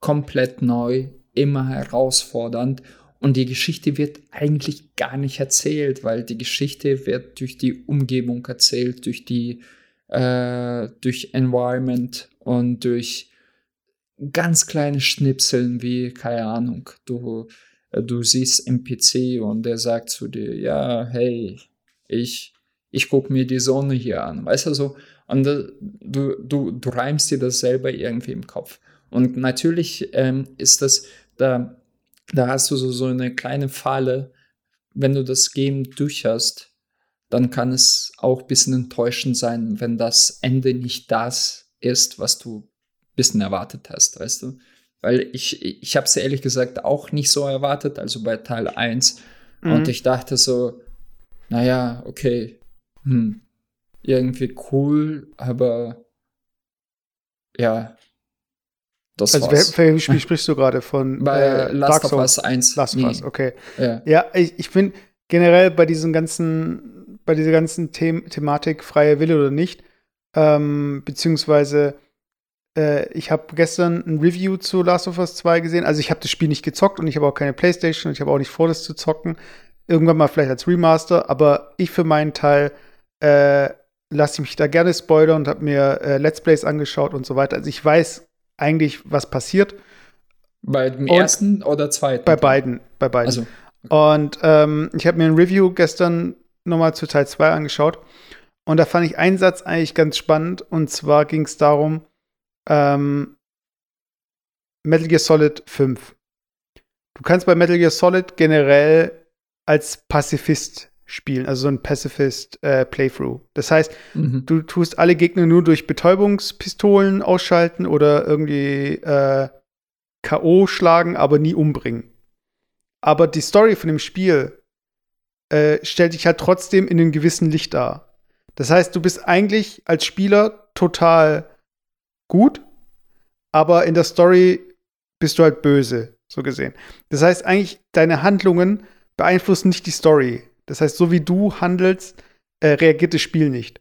komplett neu, immer herausfordernd. Und die Geschichte wird eigentlich gar nicht erzählt, weil die Geschichte wird durch die Umgebung erzählt, durch die äh, durch Environment und durch ganz kleine Schnipseln wie keine Ahnung, du du siehst NPC und der sagt zu dir, ja, hey, ich ich guck mir die Sonne hier an, weißt du so und du du du reimst dir das selber irgendwie im Kopf und natürlich ähm, ist das da da hast du so, so eine kleine Falle. Wenn du das Game durch hast, dann kann es auch ein bisschen enttäuschend sein, wenn das Ende nicht das ist, was du ein bisschen erwartet hast, weißt du? Weil ich, ich habe es ehrlich gesagt auch nicht so erwartet, also bei Teil 1. Mhm. Und ich dachte so, naja, okay, hm, irgendwie cool, aber ja, das Also, war's. für welches Spiel sprichst du gerade von? Bei äh, Last of Us 1. Last of Nee. Us, okay. Ja. Ja, ich, ich finde generell bei diesen ganzen, bei dieser ganzen The Thematik freier Wille oder nicht, ähm, beziehungsweise äh, ich habe gestern ein Review zu Last of Us 2 gesehen. Also ich habe das Spiel nicht gezockt und ich habe auch keine Playstation und ich habe auch nicht vor, das zu zocken. Irgendwann mal vielleicht als Remaster, aber ich für meinen Teil äh, lasse mich da gerne spoilern und habe mir äh, Let's Plays angeschaut und so weiter. Also ich weiß eigentlich, was passiert. Bei dem Und- ersten oder zweiten? Bei beiden, bei beiden. Also, Und ähm, ich habe mir ein Review gestern nochmal zu Teil 2 angeschaut. Und da fand ich einen Satz eigentlich ganz spannend. Und zwar ging es darum, ähm, Metal Gear Solid 5. Du kannst bei Metal Gear Solid generell als Pazifist spielen, also so ein Pacifist äh, Playthrough. Das heißt, mhm. du tust alle Gegner nur durch Betäubungspistolen ausschalten oder irgendwie äh, K.O. schlagen, aber nie umbringen. Aber die Story von dem Spiel äh, stellt dich halt trotzdem in einem gewissen Licht dar. Das heißt, du bist eigentlich als Spieler total gut, aber in der Story bist du halt böse, so gesehen. Das heißt, eigentlich, deine Handlungen beeinflussen nicht die Story. Das heißt, so wie du handelst, äh, reagiert das Spiel nicht.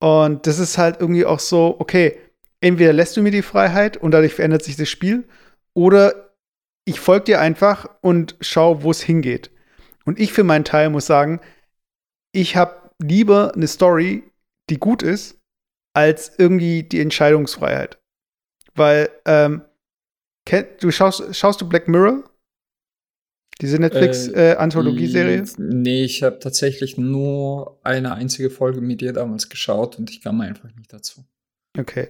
Und das ist halt irgendwie auch so, okay, entweder lässt du mir die Freiheit und dadurch verändert sich das Spiel, oder ich folge dir einfach und schau, wo es hingeht. Und ich für meinen Teil muss sagen, ich habe lieber eine Story, die gut ist, als irgendwie die Entscheidungsfreiheit. Weil, ähm, du schaust, schaust du Black Mirror? Diese Netflix-Anthologieserie? Äh, nee, ich habe tatsächlich nur eine einzige Folge mit dir damals geschaut und ich kam einfach nicht dazu. Okay.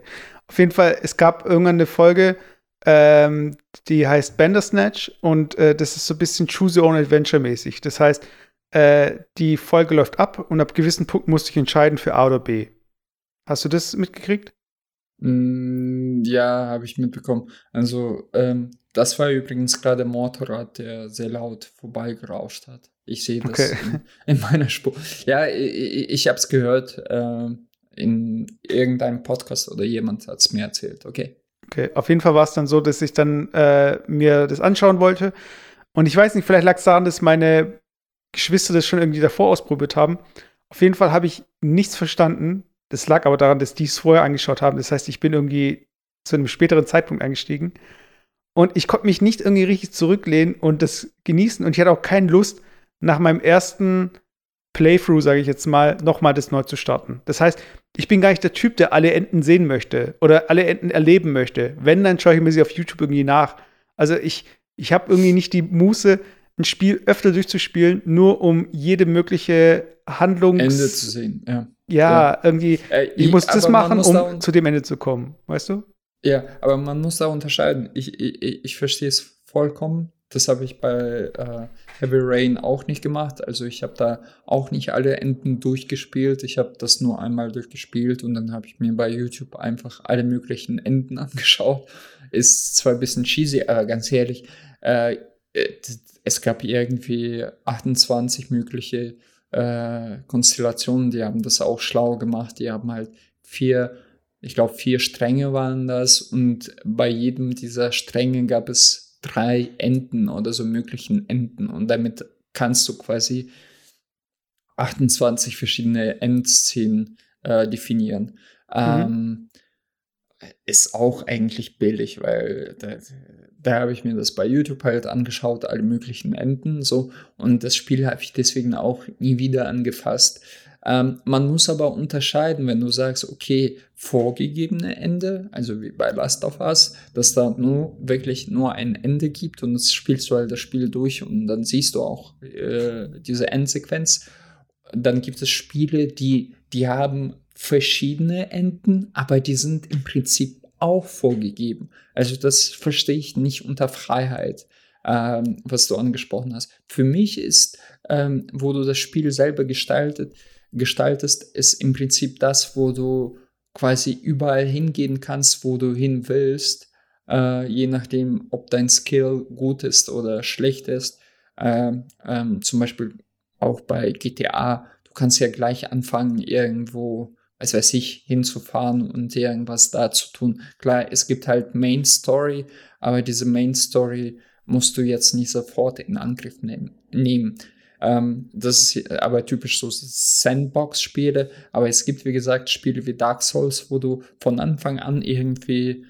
Auf jeden Fall, es gab irgendwann eine Folge, ähm, die heißt Bandersnatch und äh, das ist so ein bisschen Choose Your Own Adventure mäßig. Das heißt, äh, die Folge läuft ab und ab gewissen Punkt musste ich entscheiden für A oder B. Hast du das mitgekriegt? Mm, ja, habe ich mitbekommen. Also, ähm, das war übrigens gerade Motorrad, der sehr laut vorbeigerauscht hat. Ich sehe das Okay. in, in meiner Spur. Ja, ich, ich habe es gehört äh, in irgendeinem Podcast oder jemand hat es mir erzählt. Okay. Okay, auf jeden Fall war es dann so, dass ich dann äh, mir das anschauen wollte. Und ich weiß nicht, vielleicht lag es daran, dass meine Geschwister das schon irgendwie davor ausprobiert haben. Auf jeden Fall habe ich nichts verstanden. Das lag aber daran, dass die es vorher angeschaut haben. Das heißt, ich bin irgendwie zu einem späteren Zeitpunkt eingestiegen. Und ich konnte mich nicht irgendwie richtig zurücklehnen und das genießen. Und ich hatte auch keine Lust, nach meinem ersten Playthrough, sage ich jetzt mal, nochmal das neu zu starten. Das heißt, ich bin gar nicht der Typ, der alle Enden sehen möchte oder alle Enden erleben möchte. Wenn, dann schaue ich mir sie auf YouTube irgendwie nach. Also ich, ich habe irgendwie nicht die Muße, ein Spiel öfter durchzuspielen, nur um jede mögliche Handlungs... Ende zu sehen, ja. Ja, irgendwie, Äh, ich muss das machen, muss um zu dem Ende zu kommen. Weißt du? Ja, aber man muss da unterscheiden. Ich, ich, ich- verstehe es vollkommen. Das habe ich bei äh, Heavy Rain auch nicht gemacht. Also ich habe da auch nicht alle Enden durchgespielt. Ich habe das nur einmal durchgespielt und dann habe ich mir bei YouTube einfach alle möglichen Enden angeschaut. Ist zwar ein bisschen cheesy, aber ganz ehrlich, äh, äh, es gab irgendwie 28 mögliche äh, Konstellationen, die haben das auch schlau gemacht. Die haben halt vier ich glaube, vier Stränge waren das und bei jedem dieser Stränge gab es drei Enden oder so möglichen Enden und damit kannst du quasi 28 verschiedene Endszenen äh, definieren. Ähm, ist auch eigentlich billig, weil da, da habe ich mir das bei YouTube halt angeschaut, alle möglichen Enden so und das Spiel habe ich deswegen auch nie wieder angefasst. Ähm, man muss aber unterscheiden, wenn du sagst, okay, vorgegebene Ende, also wie bei Last of Us, dass da nur wirklich nur ein Ende gibt und das spielst du halt das Spiel durch und dann siehst du auch äh, diese Endsequenz. Dann gibt es Spiele, die, die haben verschiedene Enden, aber die sind im Prinzip auch vorgegeben. Also das verstehe ich nicht unter Freiheit, ähm, was du angesprochen hast. Für mich ist, ähm, wo du das Spiel selber gestaltet, gestaltest, ist im Prinzip das, wo du quasi überall hingehen kannst, wo du hin willst, äh, je nachdem, ob dein Skill gut ist oder schlecht ist. Ähm, ähm, zum Beispiel auch bei GTA, du kannst ja gleich anfangen, irgendwo, als weiß ich, hinzufahren und irgendwas da zu tun. Klar, es gibt halt Main Story, aber diese Main Story musst du jetzt nicht sofort in Angriff nehmen. Ähm, das ist aber typisch so Sandbox-Spiele. Aber es gibt, wie gesagt, Spiele wie Dark Souls, wo du von Anfang an irgendwie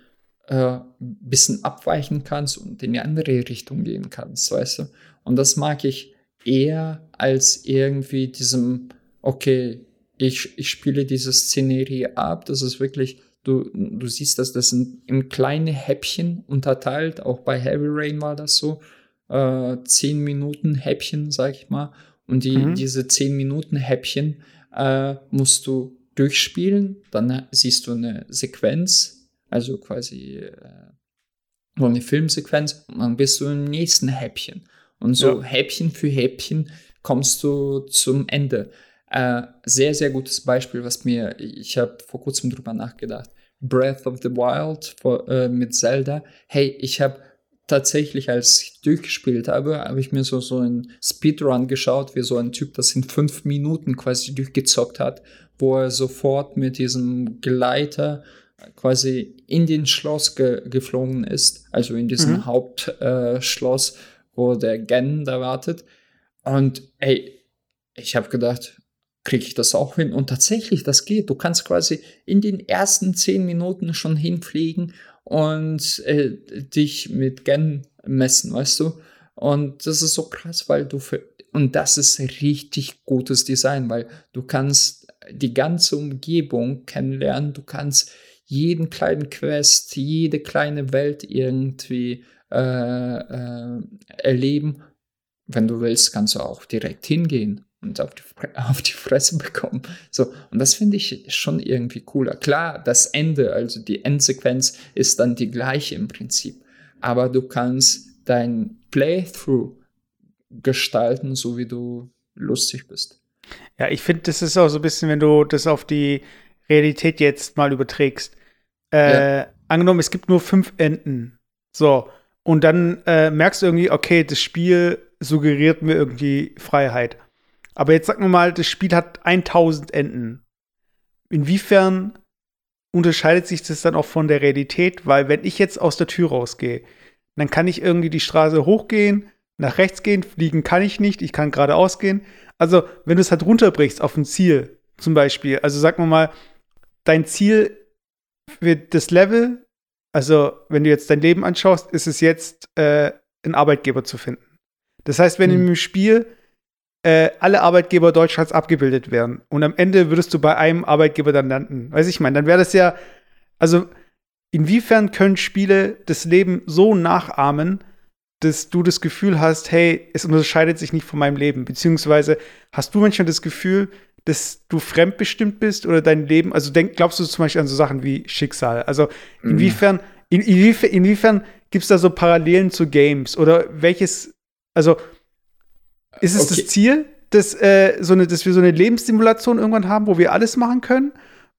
äh, ein bisschen abweichen kannst und in die andere Richtung gehen kannst, weißt du? Und das mag ich eher als irgendwie diesem, okay, ich, ich spiele diese Szenerie ab. Das ist wirklich, du, du siehst, dass das in, in kleine Häppchen unterteilt. Auch bei Heavy Rain war das so. Äh, zehn Minuten Häppchen, sag ich mal. Und die, Mhm. diese zehn Minuten Häppchen äh, musst du durchspielen. Dann siehst du eine Sequenz, also quasi äh, so eine Filmsequenz. Und dann bist du im nächsten Häppchen. Und so Ja. Häppchen für Häppchen kommst du zum Ende. Äh, sehr, sehr gutes Beispiel, was mir, ich habe vor kurzem drüber nachgedacht. Breath of the Wild vor, äh, mit Zelda. Hey, ich habe tatsächlich, als ich durchgespielt habe, habe ich mir so, so einen Speedrun geschaut, wie so ein Typ das in fünf Minuten quasi durchgezockt hat, wo er sofort mit diesem Gleiter quasi in den Schloss ge geflogen ist, also in diesem Mhm. Hauptschloss, äh, wo der Gen da wartet. Und ey, ich habe gedacht, kriege ich das auch hin? Und tatsächlich, das geht. Du kannst quasi in den ersten zehn Minuten schon hinfliegen und äh, dich mit Gen messen, weißt du? Und das ist so krass, weil du für, und das ist richtig gutes Design, weil du kannst die ganze Umgebung kennenlernen, du kannst jeden kleinen Quest, jede kleine Welt irgendwie äh, äh, erleben. Wenn du willst, kannst du auch direkt hingehen und auf die, auf die Fresse bekommen. So, und das finde ich schon irgendwie cooler. Klar, das Ende, also die Endsequenz ist dann die gleiche im Prinzip. Aber du kannst dein Playthrough gestalten, so wie du lustig bist. Ja, ich finde, das ist auch so ein bisschen, wenn du das auf die Realität jetzt mal überträgst. Äh, Angenommen, es gibt nur fünf Enden. So. Und dann äh, merkst du irgendwie, okay, das Spiel suggeriert mir irgendwie Freiheit. Aber jetzt sag mir mal, das Spiel hat 1000 Enden. Inwiefern unterscheidet sich das dann auch von der Realität? Weil wenn ich jetzt aus der Tür rausgehe, dann kann ich irgendwie die Straße hochgehen, nach rechts gehen, fliegen kann ich nicht, ich kann geradeaus gehen. Also, wenn du es halt runterbrichst auf ein Ziel, zum Beispiel, also sag mal mal, dein Ziel wird das Level, also wenn du jetzt dein Leben anschaust, ist es jetzt, äh, einen Arbeitgeber zu finden. Das heißt, wenn Mhm. im Spiel äh, alle Arbeitgeber Deutschlands abgebildet werden. Und am Ende würdest du bei einem Arbeitgeber dann landen, weiß ich meine, dann wäre das ja, also inwiefern können Spiele das Leben so nachahmen, dass du das Gefühl hast, hey, es unterscheidet sich nicht von meinem Leben, beziehungsweise hast du manchmal das Gefühl, dass du fremdbestimmt bist oder dein Leben, also denk, glaubst du zum Beispiel an so Sachen wie Schicksal? Also inwiefern, in, inwiefern, inwiefern gibt es da so Parallelen zu Games? Oder welches, also ist es Okay. das Ziel, dass, äh, so eine, dass wir so eine Lebenssimulation irgendwann haben, wo wir alles machen können?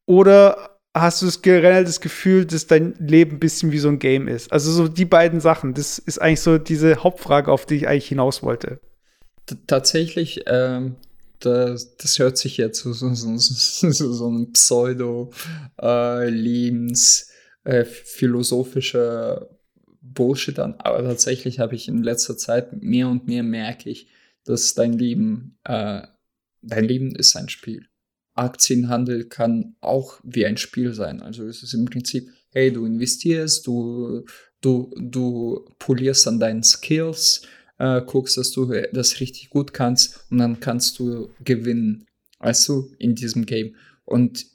Oder hast du das generell das Gefühl, dass dein Leben ein bisschen wie so ein Game ist? Also so die beiden Sachen, das ist eigentlich so diese Hauptfrage, auf die ich eigentlich hinaus wollte. T- Tatsächlich, ähm, das, das hört sich jetzt so, so, so, so, so, ein pseudo äh, äh, philosophischer Bullshit an, aber tatsächlich habe ich in letzter Zeit mehr und mehr merke ich, dass dein Leben, äh, dein Leben ist ein Spiel. Aktienhandel kann auch wie ein Spiel sein. Also es ist im Prinzip, hey, du investierst, du, du, du polierst an deinen Skills, äh, guckst, dass du das richtig gut kannst und dann kannst du gewinnen, weißt du, in diesem Game. Und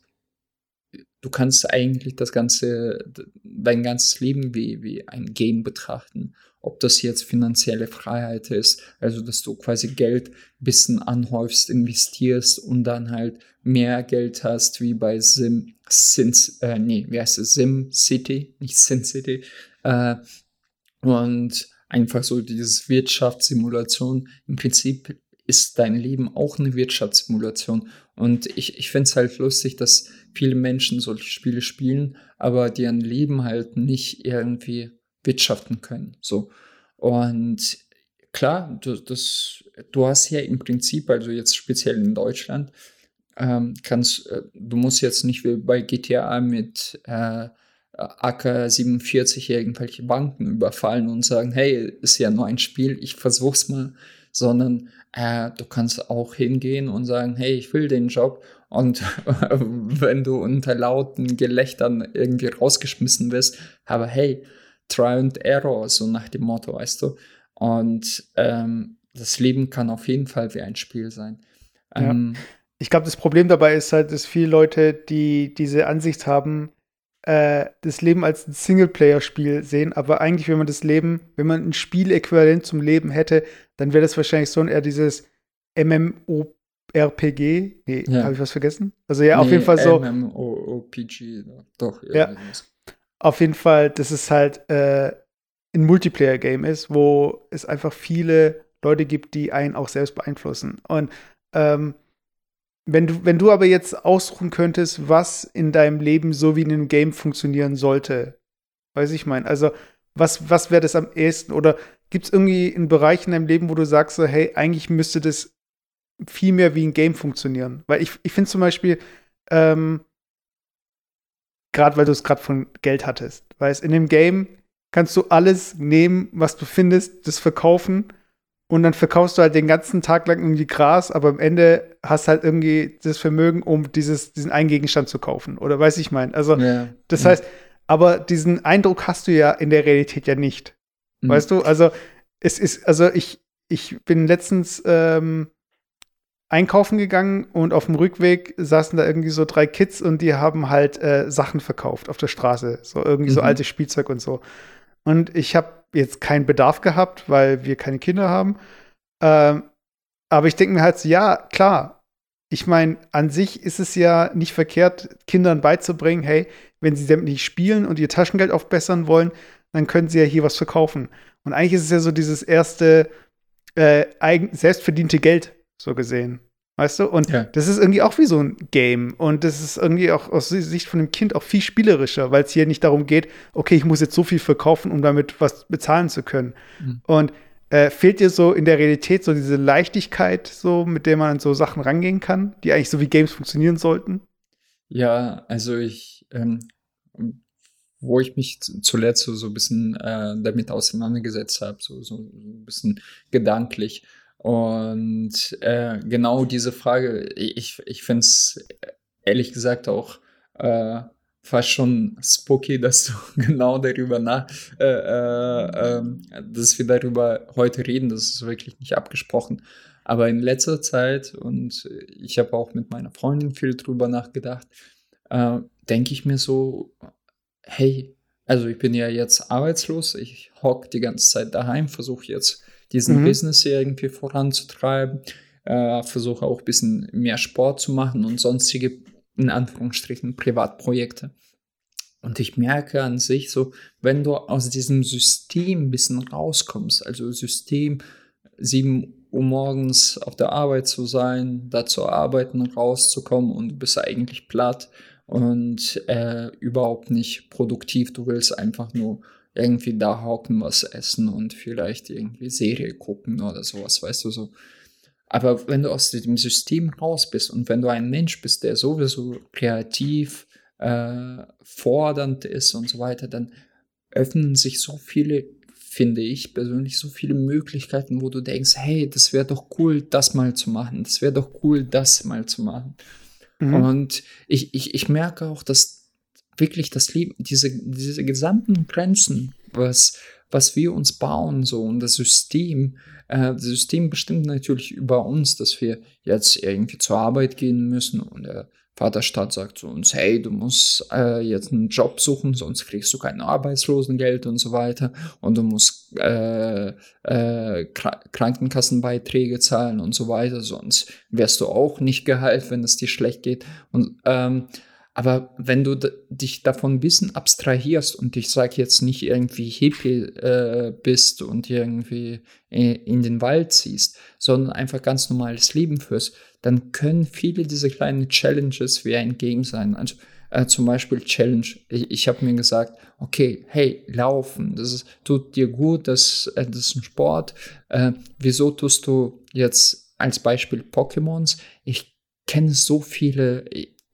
du kannst eigentlich das ganze, dein ganzes Leben wie, wie ein Game betrachten. Ob das jetzt finanzielle Freiheit ist, also dass du quasi Geld ein bisschen anhäufst, investierst und dann halt mehr Geld hast, wie bei Sim, Sins, äh, nee, wie heißt es, Sim City, nicht Sin City, äh, und einfach so dieses Wirtschaftssimulation. Im Prinzip ist dein Leben auch eine Wirtschaftssimulation. Und ich, ich finde es halt lustig, dass viele Menschen solche Spiele spielen, aber deren Leben halt nicht irgendwie wirtschaften können. So. Und klar, du, das, du hast ja im Prinzip, also jetzt speziell in Deutschland, ähm, kannst, äh, du musst jetzt nicht wie bei GTA mit äh, AK-47 irgendwelche Banken überfallen und sagen, hey, ist ja nur ein Spiel, ich versuch's mal, sondern äh, du kannst auch hingehen und sagen, hey, ich will den Job und wenn du unter lauten Gelächtern irgendwie rausgeschmissen wirst, aber hey, Try and Error, so nach dem Motto, weißt du. Und ähm, das Leben kann auf jeden Fall wie ein Spiel sein. Ja. Ähm, Ich glaube, das Problem dabei ist halt, dass viele Leute, die diese Ansicht haben, äh, das Leben als ein Singleplayer-Spiel sehen, aber eigentlich, wenn man das Leben, wenn man ein Spiel-Äquivalent zum Leben hätte, dann wäre das wahrscheinlich so eher dieses MMORPG. Nee, Ja. habe ich was vergessen? Also ja, auf nee, jeden Fall so. MMORPG, doch. Ja. sowas. Auf jeden Fall, dass es halt äh, ein Multiplayer-Game ist, wo es einfach viele Leute gibt, die einen auch selbst beeinflussen. Und ähm, wenn du, wenn du aber jetzt aussuchen könntest, was in deinem Leben so wie in einem Game funktionieren sollte, weiß ich mein, also was, was wäre das am ehesten? Oder gibt es irgendwie einen Bereich in deinem Leben, wo du sagst, so, hey, eigentlich müsste das viel mehr wie ein Game funktionieren? Weil ich, ich finde zum Beispiel, ähm, gerade weil du es gerade von Geld hattest. Weißt, in dem Game kannst du alles nehmen, was du findest, das verkaufen und dann verkaufst du halt den ganzen Tag lang irgendwie Gras, aber am Ende hast halt irgendwie das Vermögen, um dieses, diesen einen Gegenstand zu kaufen. Oder weiß ich mein. Also, Ja. das Mhm. heißt, aber diesen Eindruck hast du ja in der Realität ja nicht. Mhm. Weißt du? Also, es ist, also ich, ich bin letztens ähm, einkaufen gegangen und auf dem Rückweg saßen da irgendwie so drei Kids und die haben halt äh, Sachen verkauft auf der Straße. So irgendwie so Mhm. altes Spielzeug und so. Und ich habe jetzt keinen Bedarf gehabt, weil wir keine Kinder haben. Ähm, aber ich denke mir halt so, ja, klar. Ich meine, an sich ist es ja nicht verkehrt, Kindern beizubringen, hey, wenn sie sämtlich spielen und ihr Taschengeld aufbessern wollen, dann können sie ja hier was verkaufen. Und eigentlich ist es ja so dieses erste äh, selbstverdiente Geld, so gesehen. Weißt du? Und Ja. das ist irgendwie auch wie so ein Game. Und das ist irgendwie auch aus Sicht von dem Kind auch viel spielerischer, weil es hier nicht darum geht, okay, ich muss jetzt so viel verkaufen, um damit was bezahlen zu können. Mhm. Und äh, fehlt dir so in der Realität so diese Leichtigkeit, so mit der man an so Sachen rangehen kann, die eigentlich so wie Games funktionieren sollten? Ja, also ich, ähm, wo ich mich zuletzt so, so ein bisschen äh, damit auseinandergesetzt habe, so, so ein bisschen gedanklich. Und äh, genau diese Frage, ich, ich finde es ehrlich gesagt auch äh, fast schon spooky, dass du genau darüber nach, äh, äh, ähm, dass wir darüber heute reden, das ist wirklich nicht abgesprochen. Aber in letzter Zeit, und ich habe auch mit meiner Freundin viel drüber nachgedacht, äh, denke ich mir so, hey, also ich bin ja jetzt arbeitslos, ich hock die ganze Zeit daheim, versuche jetzt diesen Mhm. Business hier irgendwie voranzutreiben, äh, versuche auch ein bisschen mehr Sport zu machen und sonstige, in Anführungsstrichen, Privatprojekte. Und ich merke an sich so, wenn du aus diesem System ein bisschen rauskommst, also System 7 Uhr morgens auf der Arbeit zu sein, da zu arbeiten, rauszukommen und du bist eigentlich platt und äh, überhaupt nicht produktiv. Du willst einfach nur irgendwie da hocken, was essen und vielleicht irgendwie Serie gucken oder sowas, weißt du so. Aber wenn du aus dem System raus bist und wenn du ein Mensch bist, der sowieso kreativ, äh, fordernd ist und so weiter, dann öffnen sich so viele, finde ich persönlich, so viele Möglichkeiten, wo du denkst, hey, das wäre doch cool, das mal zu machen, das wäre doch cool, das mal zu machen. Mhm. Und ich, ich, ich merke auch, dass wirklich das Leben, diese, diese gesamten Grenzen, was, was wir uns bauen, so und das System, äh, das System bestimmt natürlich über uns, dass wir jetzt irgendwie zur Arbeit gehen müssen und der Vaterstaat sagt zu uns, hey, du musst äh, jetzt einen Job suchen, sonst kriegst du kein Arbeitslosengeld und so weiter und du musst äh, äh, Kra Krankenkassenbeiträge zahlen und so weiter, sonst wirst du auch nicht geheilt, wenn es dir schlecht geht. Und ähm, aber wenn du dich davon ein bisschen abstrahierst und ich sage jetzt nicht irgendwie Hippie äh, bist und irgendwie in den Wald ziehst, sondern einfach ganz normales Leben führst, dann können viele dieser kleinen Challenges wie ein Game sein. Also äh, zum Beispiel Challenge. Ich, ich habe mir gesagt, okay, hey, laufen, das ist, tut dir gut, das, äh, das ist ein Sport. Äh, wieso tust du jetzt als Beispiel Pokémons? Ich kenne so viele,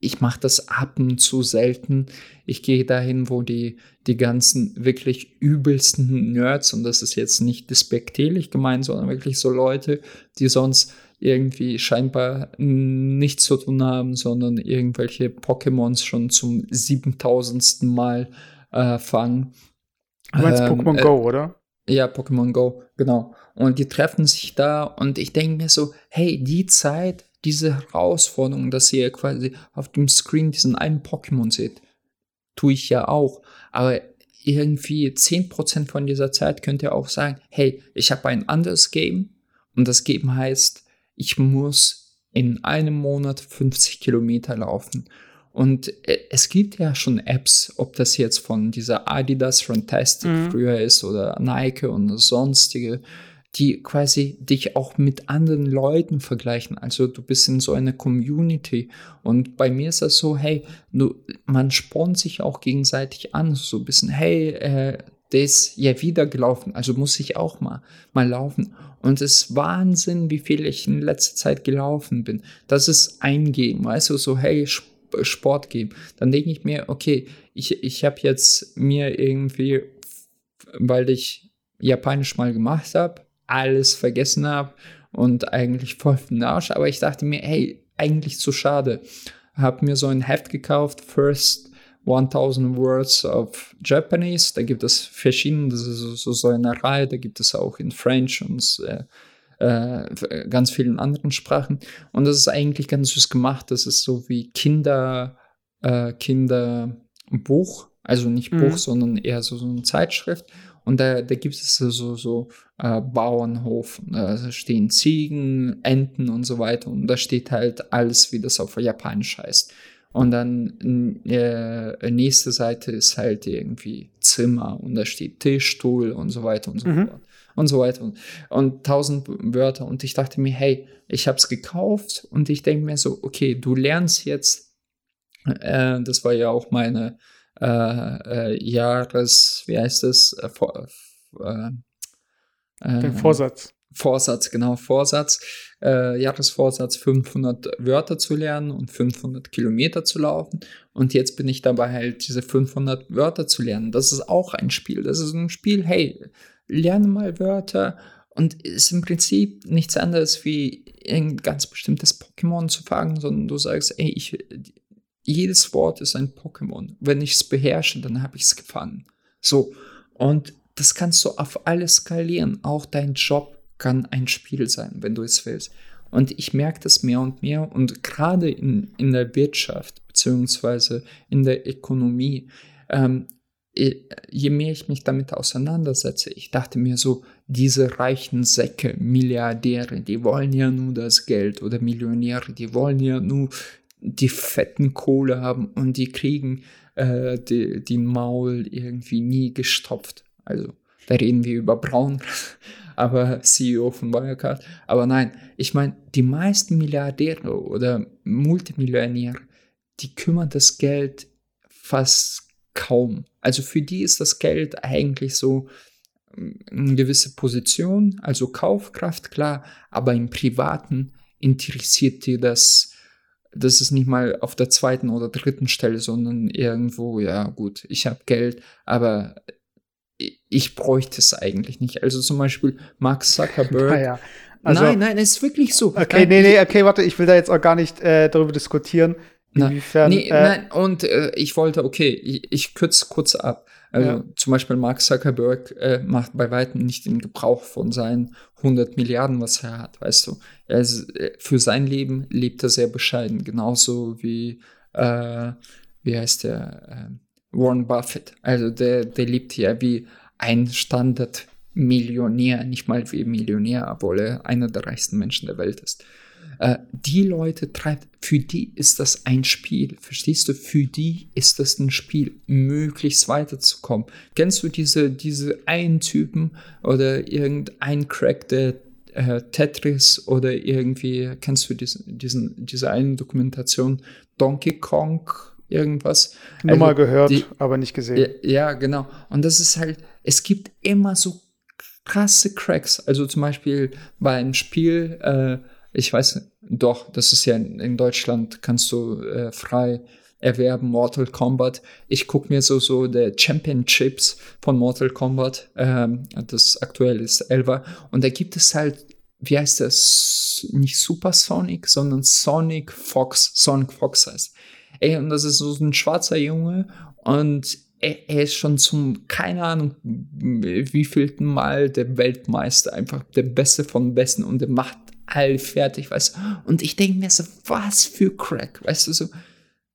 ich mache das ab und zu selten. Ich gehe dahin, wo die, die ganzen wirklich übelsten Nerds, und das ist jetzt nicht despektierlich gemeint, sondern wirklich so Leute, die sonst irgendwie scheinbar nichts zu tun haben, sondern irgendwelche Pokémons schon zum 7000. Mal äh, fangen. Du meinst ähm, Pokémon äh, Go, oder? Ja, Pokémon Go, genau. Und die treffen sich da und ich denke mir so, hey, die Zeit, diese Herausforderung, dass ihr quasi auf dem Screen diesen einen Pokémon seht, tue ich ja auch. Aber irgendwie 10% von dieser Zeit könnt ihr auch sagen, hey, ich habe ein anderes Game und das Game heißt, ich muss in einem Monat 50 Kilometer laufen. Und es gibt ja schon Apps, ob das jetzt von dieser Adidas Fantastic mhm. früher ist oder Nike und sonstige, die quasi dich auch mit anderen Leuten vergleichen. Also du bist in so einer Community. Und bei mir ist das so, hey, du, man spornt sich auch gegenseitig an. So ein bisschen, hey, äh, der ist ja wieder gelaufen, also muss ich auch mal, mal laufen. Und es ist Wahnsinn, wie viel ich in letzter Zeit gelaufen bin. Das ist ein Game, weißt du, so, hey, Sport geben. Dann denke ich mir, okay, ich, ich habe jetzt mir irgendwie, weil ich Japanisch mal gemacht habe, alles vergessen habe und eigentlich voll den Arsch, aber ich dachte mir, hey, eigentlich zu schade. Habe mir so ein Heft gekauft, First 1000 Words of Japanese. Da gibt es verschiedene, das ist so, so eine Reihe, da gibt es auch in French und äh, äh, ganz vielen anderen Sprachen. Und das ist eigentlich ganz süß gemacht. Das ist so wie Kinder, äh, Kinderbuch, also nicht Buch, mhm. sondern eher so, so eine Zeitschrift. Und da, da gibt es so, so, äh, Bauernhof, da stehen Ziegen, Enten und so weiter. Und da steht halt alles, wie das auf Japanisch heißt. Und dann äh, nächste Seite ist halt irgendwie Zimmer und da steht Tisch, Stuhl und so weiter und so mhm. fort. Und so weiter und, und tausend Wörter. Und ich dachte mir, hey, ich habe es gekauft und ich denke mir so, okay, du lernst jetzt, äh, das war ja auch meine äh, äh, Jahres, wie heißt das? Äh, vor, äh, Den Vorsatz. Vorsatz, genau, Vorsatz, äh, Jahresvorsatz 500 Wörter zu lernen und 500 Kilometer zu laufen. Und jetzt bin ich dabei halt diese 500 Wörter zu lernen. Das ist auch ein Spiel. Das ist ein Spiel, hey, lerne mal Wörter und ist im Prinzip nichts anderes wie ein ganz bestimmtes Pokémon zu fangen, sondern du sagst, ey, ich, jedes Wort ist ein Pokémon. Wenn ich es beherrsche, dann habe ich es gefangen. So. Und das kannst du auf alles skalieren. Auch dein Job kann ein Spiel sein, wenn du es willst. Und ich merke das mehr und mehr und gerade in, in der Wirtschaft beziehungsweise in der Ökonomie, ähm, je mehr ich mich damit auseinandersetze, ich dachte mir so, diese reichen Säcke, Milliardäre, die wollen ja nur das Geld oder Millionäre, die wollen ja nur die fetten Kohle haben und die kriegen äh, die, die Maul irgendwie nie gestopft. Also da reden wir über Braun, aber CEO von Wirecard. Aber nein, ich meine, die meisten Milliardäre oder Multimillionäre, die kümmern das Geld fast kaum. Also für die ist das Geld eigentlich so mm, eine gewisse Position, also Kaufkraft, klar, aber im Privaten interessiert dir das, das ist nicht mal auf der zweiten oder dritten Stelle, sondern irgendwo, ja gut, ich habe Geld, aber ich bräuchte es eigentlich nicht. Also zum Beispiel Mark Zuckerberg. Naja. Also, nein, nein, es ist wirklich so. Okay, nein, nee, nee, okay, warte, ich will da jetzt auch gar nicht äh, darüber diskutieren. Inwiefern, nee, äh, nein, und äh, ich wollte, okay, ich, ich kürze kurz ab. Also ja. zum Beispiel Mark Zuckerberg äh, macht bei weitem nicht den Gebrauch von seinen 100 Milliarden, was er hat, weißt du. Er ist, äh, für sein Leben lebt er sehr bescheiden, genauso wie, äh, wie heißt der, äh, Warren Buffett. Also der, der lebt ja wie ein Standard-Millionär, nicht mal wie Millionär, obwohl er einer der reichsten Menschen der Welt ist. Äh, die Leute treibt, für die ist das ein Spiel, verstehst du? Für die ist das ein Spiel, möglichst weiterzukommen. Kennst du diese, diese einen Typen oder irgendein Crack, der äh, Tetris oder irgendwie, kennst du diesen, diesen, diese eine Dokumentation Donkey Kong irgendwas. Nur also, mal gehört, die, aber nicht gesehen. Ja, ja, genau. Und das ist halt, es gibt immer so krasse Cracks. Also zum Beispiel bei einem Spiel, äh, ich weiß doch, das ist ja in, in Deutschland, kannst du äh, frei erwerben, Mortal Kombat. Ich gucke mir so, so der Championships von Mortal Kombat, ähm, das aktuell ist Elva, und da gibt es halt, wie heißt das, nicht Super Sonic, sondern Sonic Fox, Sonic Fox heißt. Ey, und das ist so ein schwarzer Junge und er, er ist schon zum, keine Ahnung, wievielten Mal der Weltmeister, einfach der Beste von Besten und der macht all fertig, weißt du. Und ich denke mir so, was für Crack, weißt du, so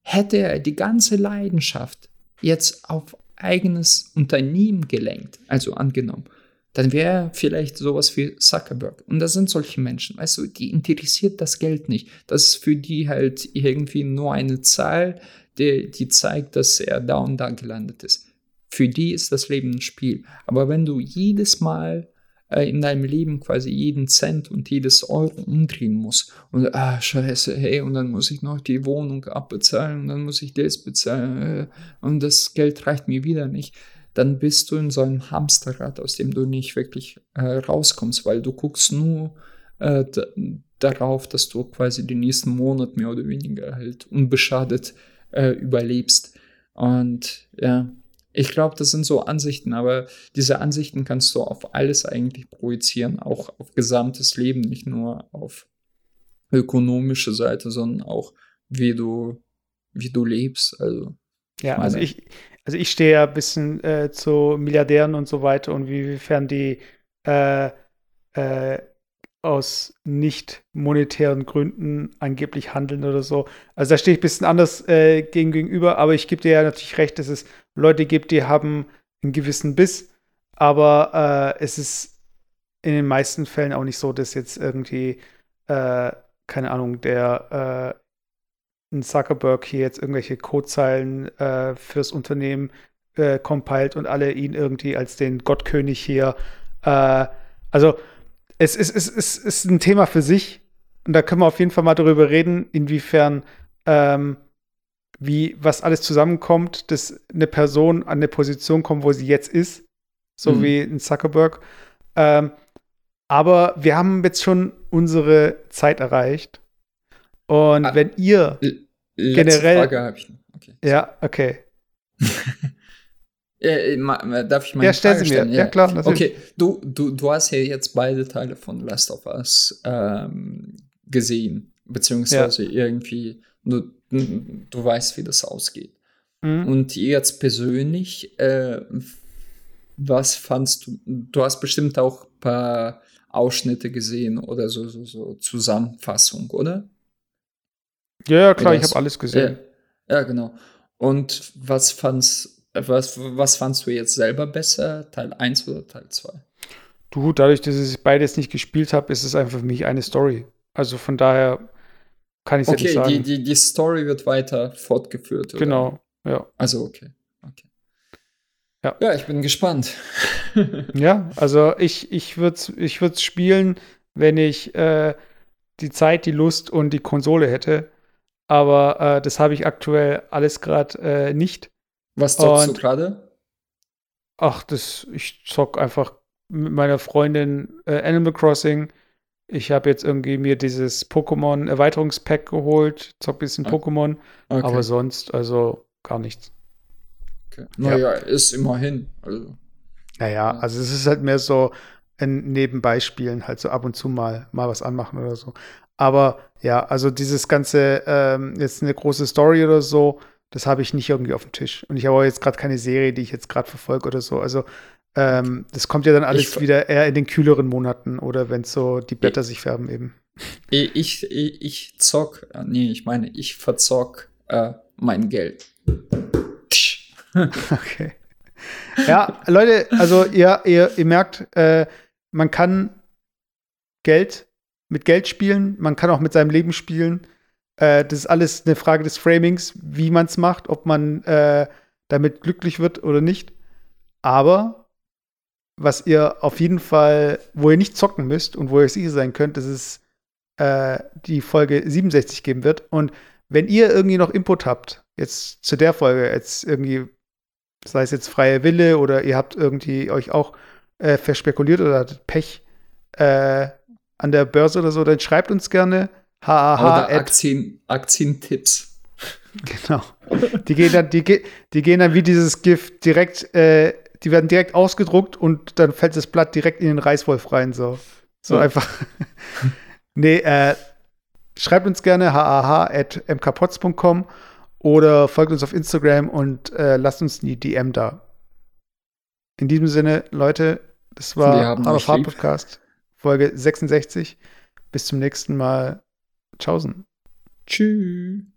hätte er die ganze Leidenschaft jetzt auf eigenes Unternehmen gelenkt, also angenommen, dann wäre vielleicht sowas wie Zuckerberg. Und das sind solche Menschen, weißt du, die interessiert das Geld nicht. Das ist für die halt irgendwie nur eine Zahl, die, die zeigt, dass er da und da gelandet ist. Für die ist das Leben ein Spiel. Aber wenn du jedes Mal äh, in deinem Leben quasi jeden Cent und jedes Euro umdrehen musst und ah, scheiße, hey, und dann muss ich noch die Wohnung abbezahlen und dann muss ich das bezahlen äh, und das Geld reicht mir wieder nicht, dann bist du in so einem Hamsterrad, aus dem du nicht wirklich äh, rauskommst, weil du guckst nur äh, darauf, dass du quasi den nächsten Monat mehr oder weniger halt unbeschadet äh, überlebst. Und ja, ich glaube, das sind so Ansichten, aber diese Ansichten kannst du auf alles eigentlich projizieren, auch auf gesamtes Leben, nicht nur auf ökonomische Seite, sondern auch wie du, wie du lebst. Also, ja, also ich, also ich stehe ja ein bisschen äh, zu Milliardären und so weiter und wiefern die äh, äh, aus nicht monetären Gründen angeblich handeln oder so. Also da stehe ich ein bisschen anders äh, gegenüber, aber ich gebe dir ja natürlich recht, dass es Leute gibt, die haben einen gewissen Biss, aber äh, es ist in den meisten Fällen auch nicht so, dass jetzt irgendwie, äh, keine Ahnung, der äh, Zuckerberg hier jetzt irgendwelche Codezeilen äh, fürs Unternehmen äh, compiled und alle ihn irgendwie als den Gottkönig hier. Äh, also es ist, es, es ist ein Thema für sich. Und da können wir auf jeden Fall mal darüber reden, inwiefern, ähm, wie, was alles zusammenkommt, dass eine Person an eine Position kommt, wo sie jetzt ist. So mhm. wie ein Zuckerberg. Ähm, aber wir haben jetzt schon unsere Zeit erreicht. Und ah, wenn ihr generell. Frage ich. Okay. Ja, okay. Äh, darf ich mal Ja, stell sie mir. Ja, ja klar. Natürlich. Okay, du, du, du hast ja jetzt beide Teile von Last of Us ähm, gesehen, beziehungsweise ja. irgendwie, du, du weißt, wie das ausgeht. Mhm. Und jetzt persönlich, äh, was fandst du? Du hast bestimmt auch ein paar Ausschnitte gesehen oder so, so, so Zusammenfassung, oder? Ja, ja klar, ich habe alles gesehen. Ja, ja, genau. Und was fandst was, was fandst du jetzt selber besser, Teil 1 oder Teil 2? Du, dadurch, dass ich beides nicht gespielt habe, ist es einfach für mich eine Story. Also von daher kann ich okay, nicht sagen. Okay, die, die, die Story wird weiter fortgeführt. Oder? Genau, ja. Also okay. okay. Ja. ja, ich bin gespannt. ja, also ich, ich würde es ich spielen, wenn ich äh, die Zeit, die Lust und die Konsole hätte. Aber äh, das habe ich aktuell alles gerade äh, nicht. Was zockst und, du gerade? Ach, das, ich zock einfach mit meiner Freundin äh, Animal Crossing. Ich habe jetzt irgendwie mir dieses Pokémon-Erweiterungspack geholt, zock ein bisschen okay. Pokémon, okay. aber sonst, also gar nichts. Okay. Naja, ja. ist immerhin. Also. Naja, also es ist halt mehr so ein Nebenbeispielen, halt so ab und zu mal, mal was anmachen oder so. Aber ja, also dieses ganze, ähm, jetzt eine große Story oder so, das habe ich nicht irgendwie auf dem Tisch. Und ich habe auch jetzt gerade keine Serie, die ich jetzt gerade verfolge oder so. Also ähm, das kommt ja dann alles ich, wieder eher in den kühleren Monaten oder wenn so die Blätter ich, sich färben eben. Ich, ich, ich zock, äh, nee, ich meine, ich verzock äh, mein Geld. okay. Ja, Leute, also ihr, ihr, ihr merkt, äh, man kann Geld mit Geld spielen, man kann auch mit seinem Leben spielen. Äh, das ist alles eine Frage des Framings, wie man es macht, ob man äh, damit glücklich wird oder nicht. Aber was ihr auf jeden Fall, wo ihr nicht zocken müsst und wo ihr sicher sein könnt, dass es äh, die Folge 67 geben wird. Und wenn ihr irgendwie noch Input habt, jetzt zu der Folge, jetzt irgendwie, sei es jetzt freie Wille oder ihr habt irgendwie euch auch äh, verspekuliert oder hattet Pech äh, an der Börse oder so, dann schreibt uns gerne HAH. Oder Aktien, Aktientipps. Genau. Die gehen dann, die, die gehen dann wie dieses Gift direkt, äh, die werden direkt ausgedruckt und dann fällt das Blatt direkt in den Reißwolf rein. So, so ja. einfach. nee, äh, schreibt uns gerne hah.mkpots.com oder folgt uns auf Instagram und äh, lasst uns die DM da. In diesem Sinne, Leute, das war Hard Podcast, Folge 66. Bis zum nächsten Mal. Tschaußen. Tschüss.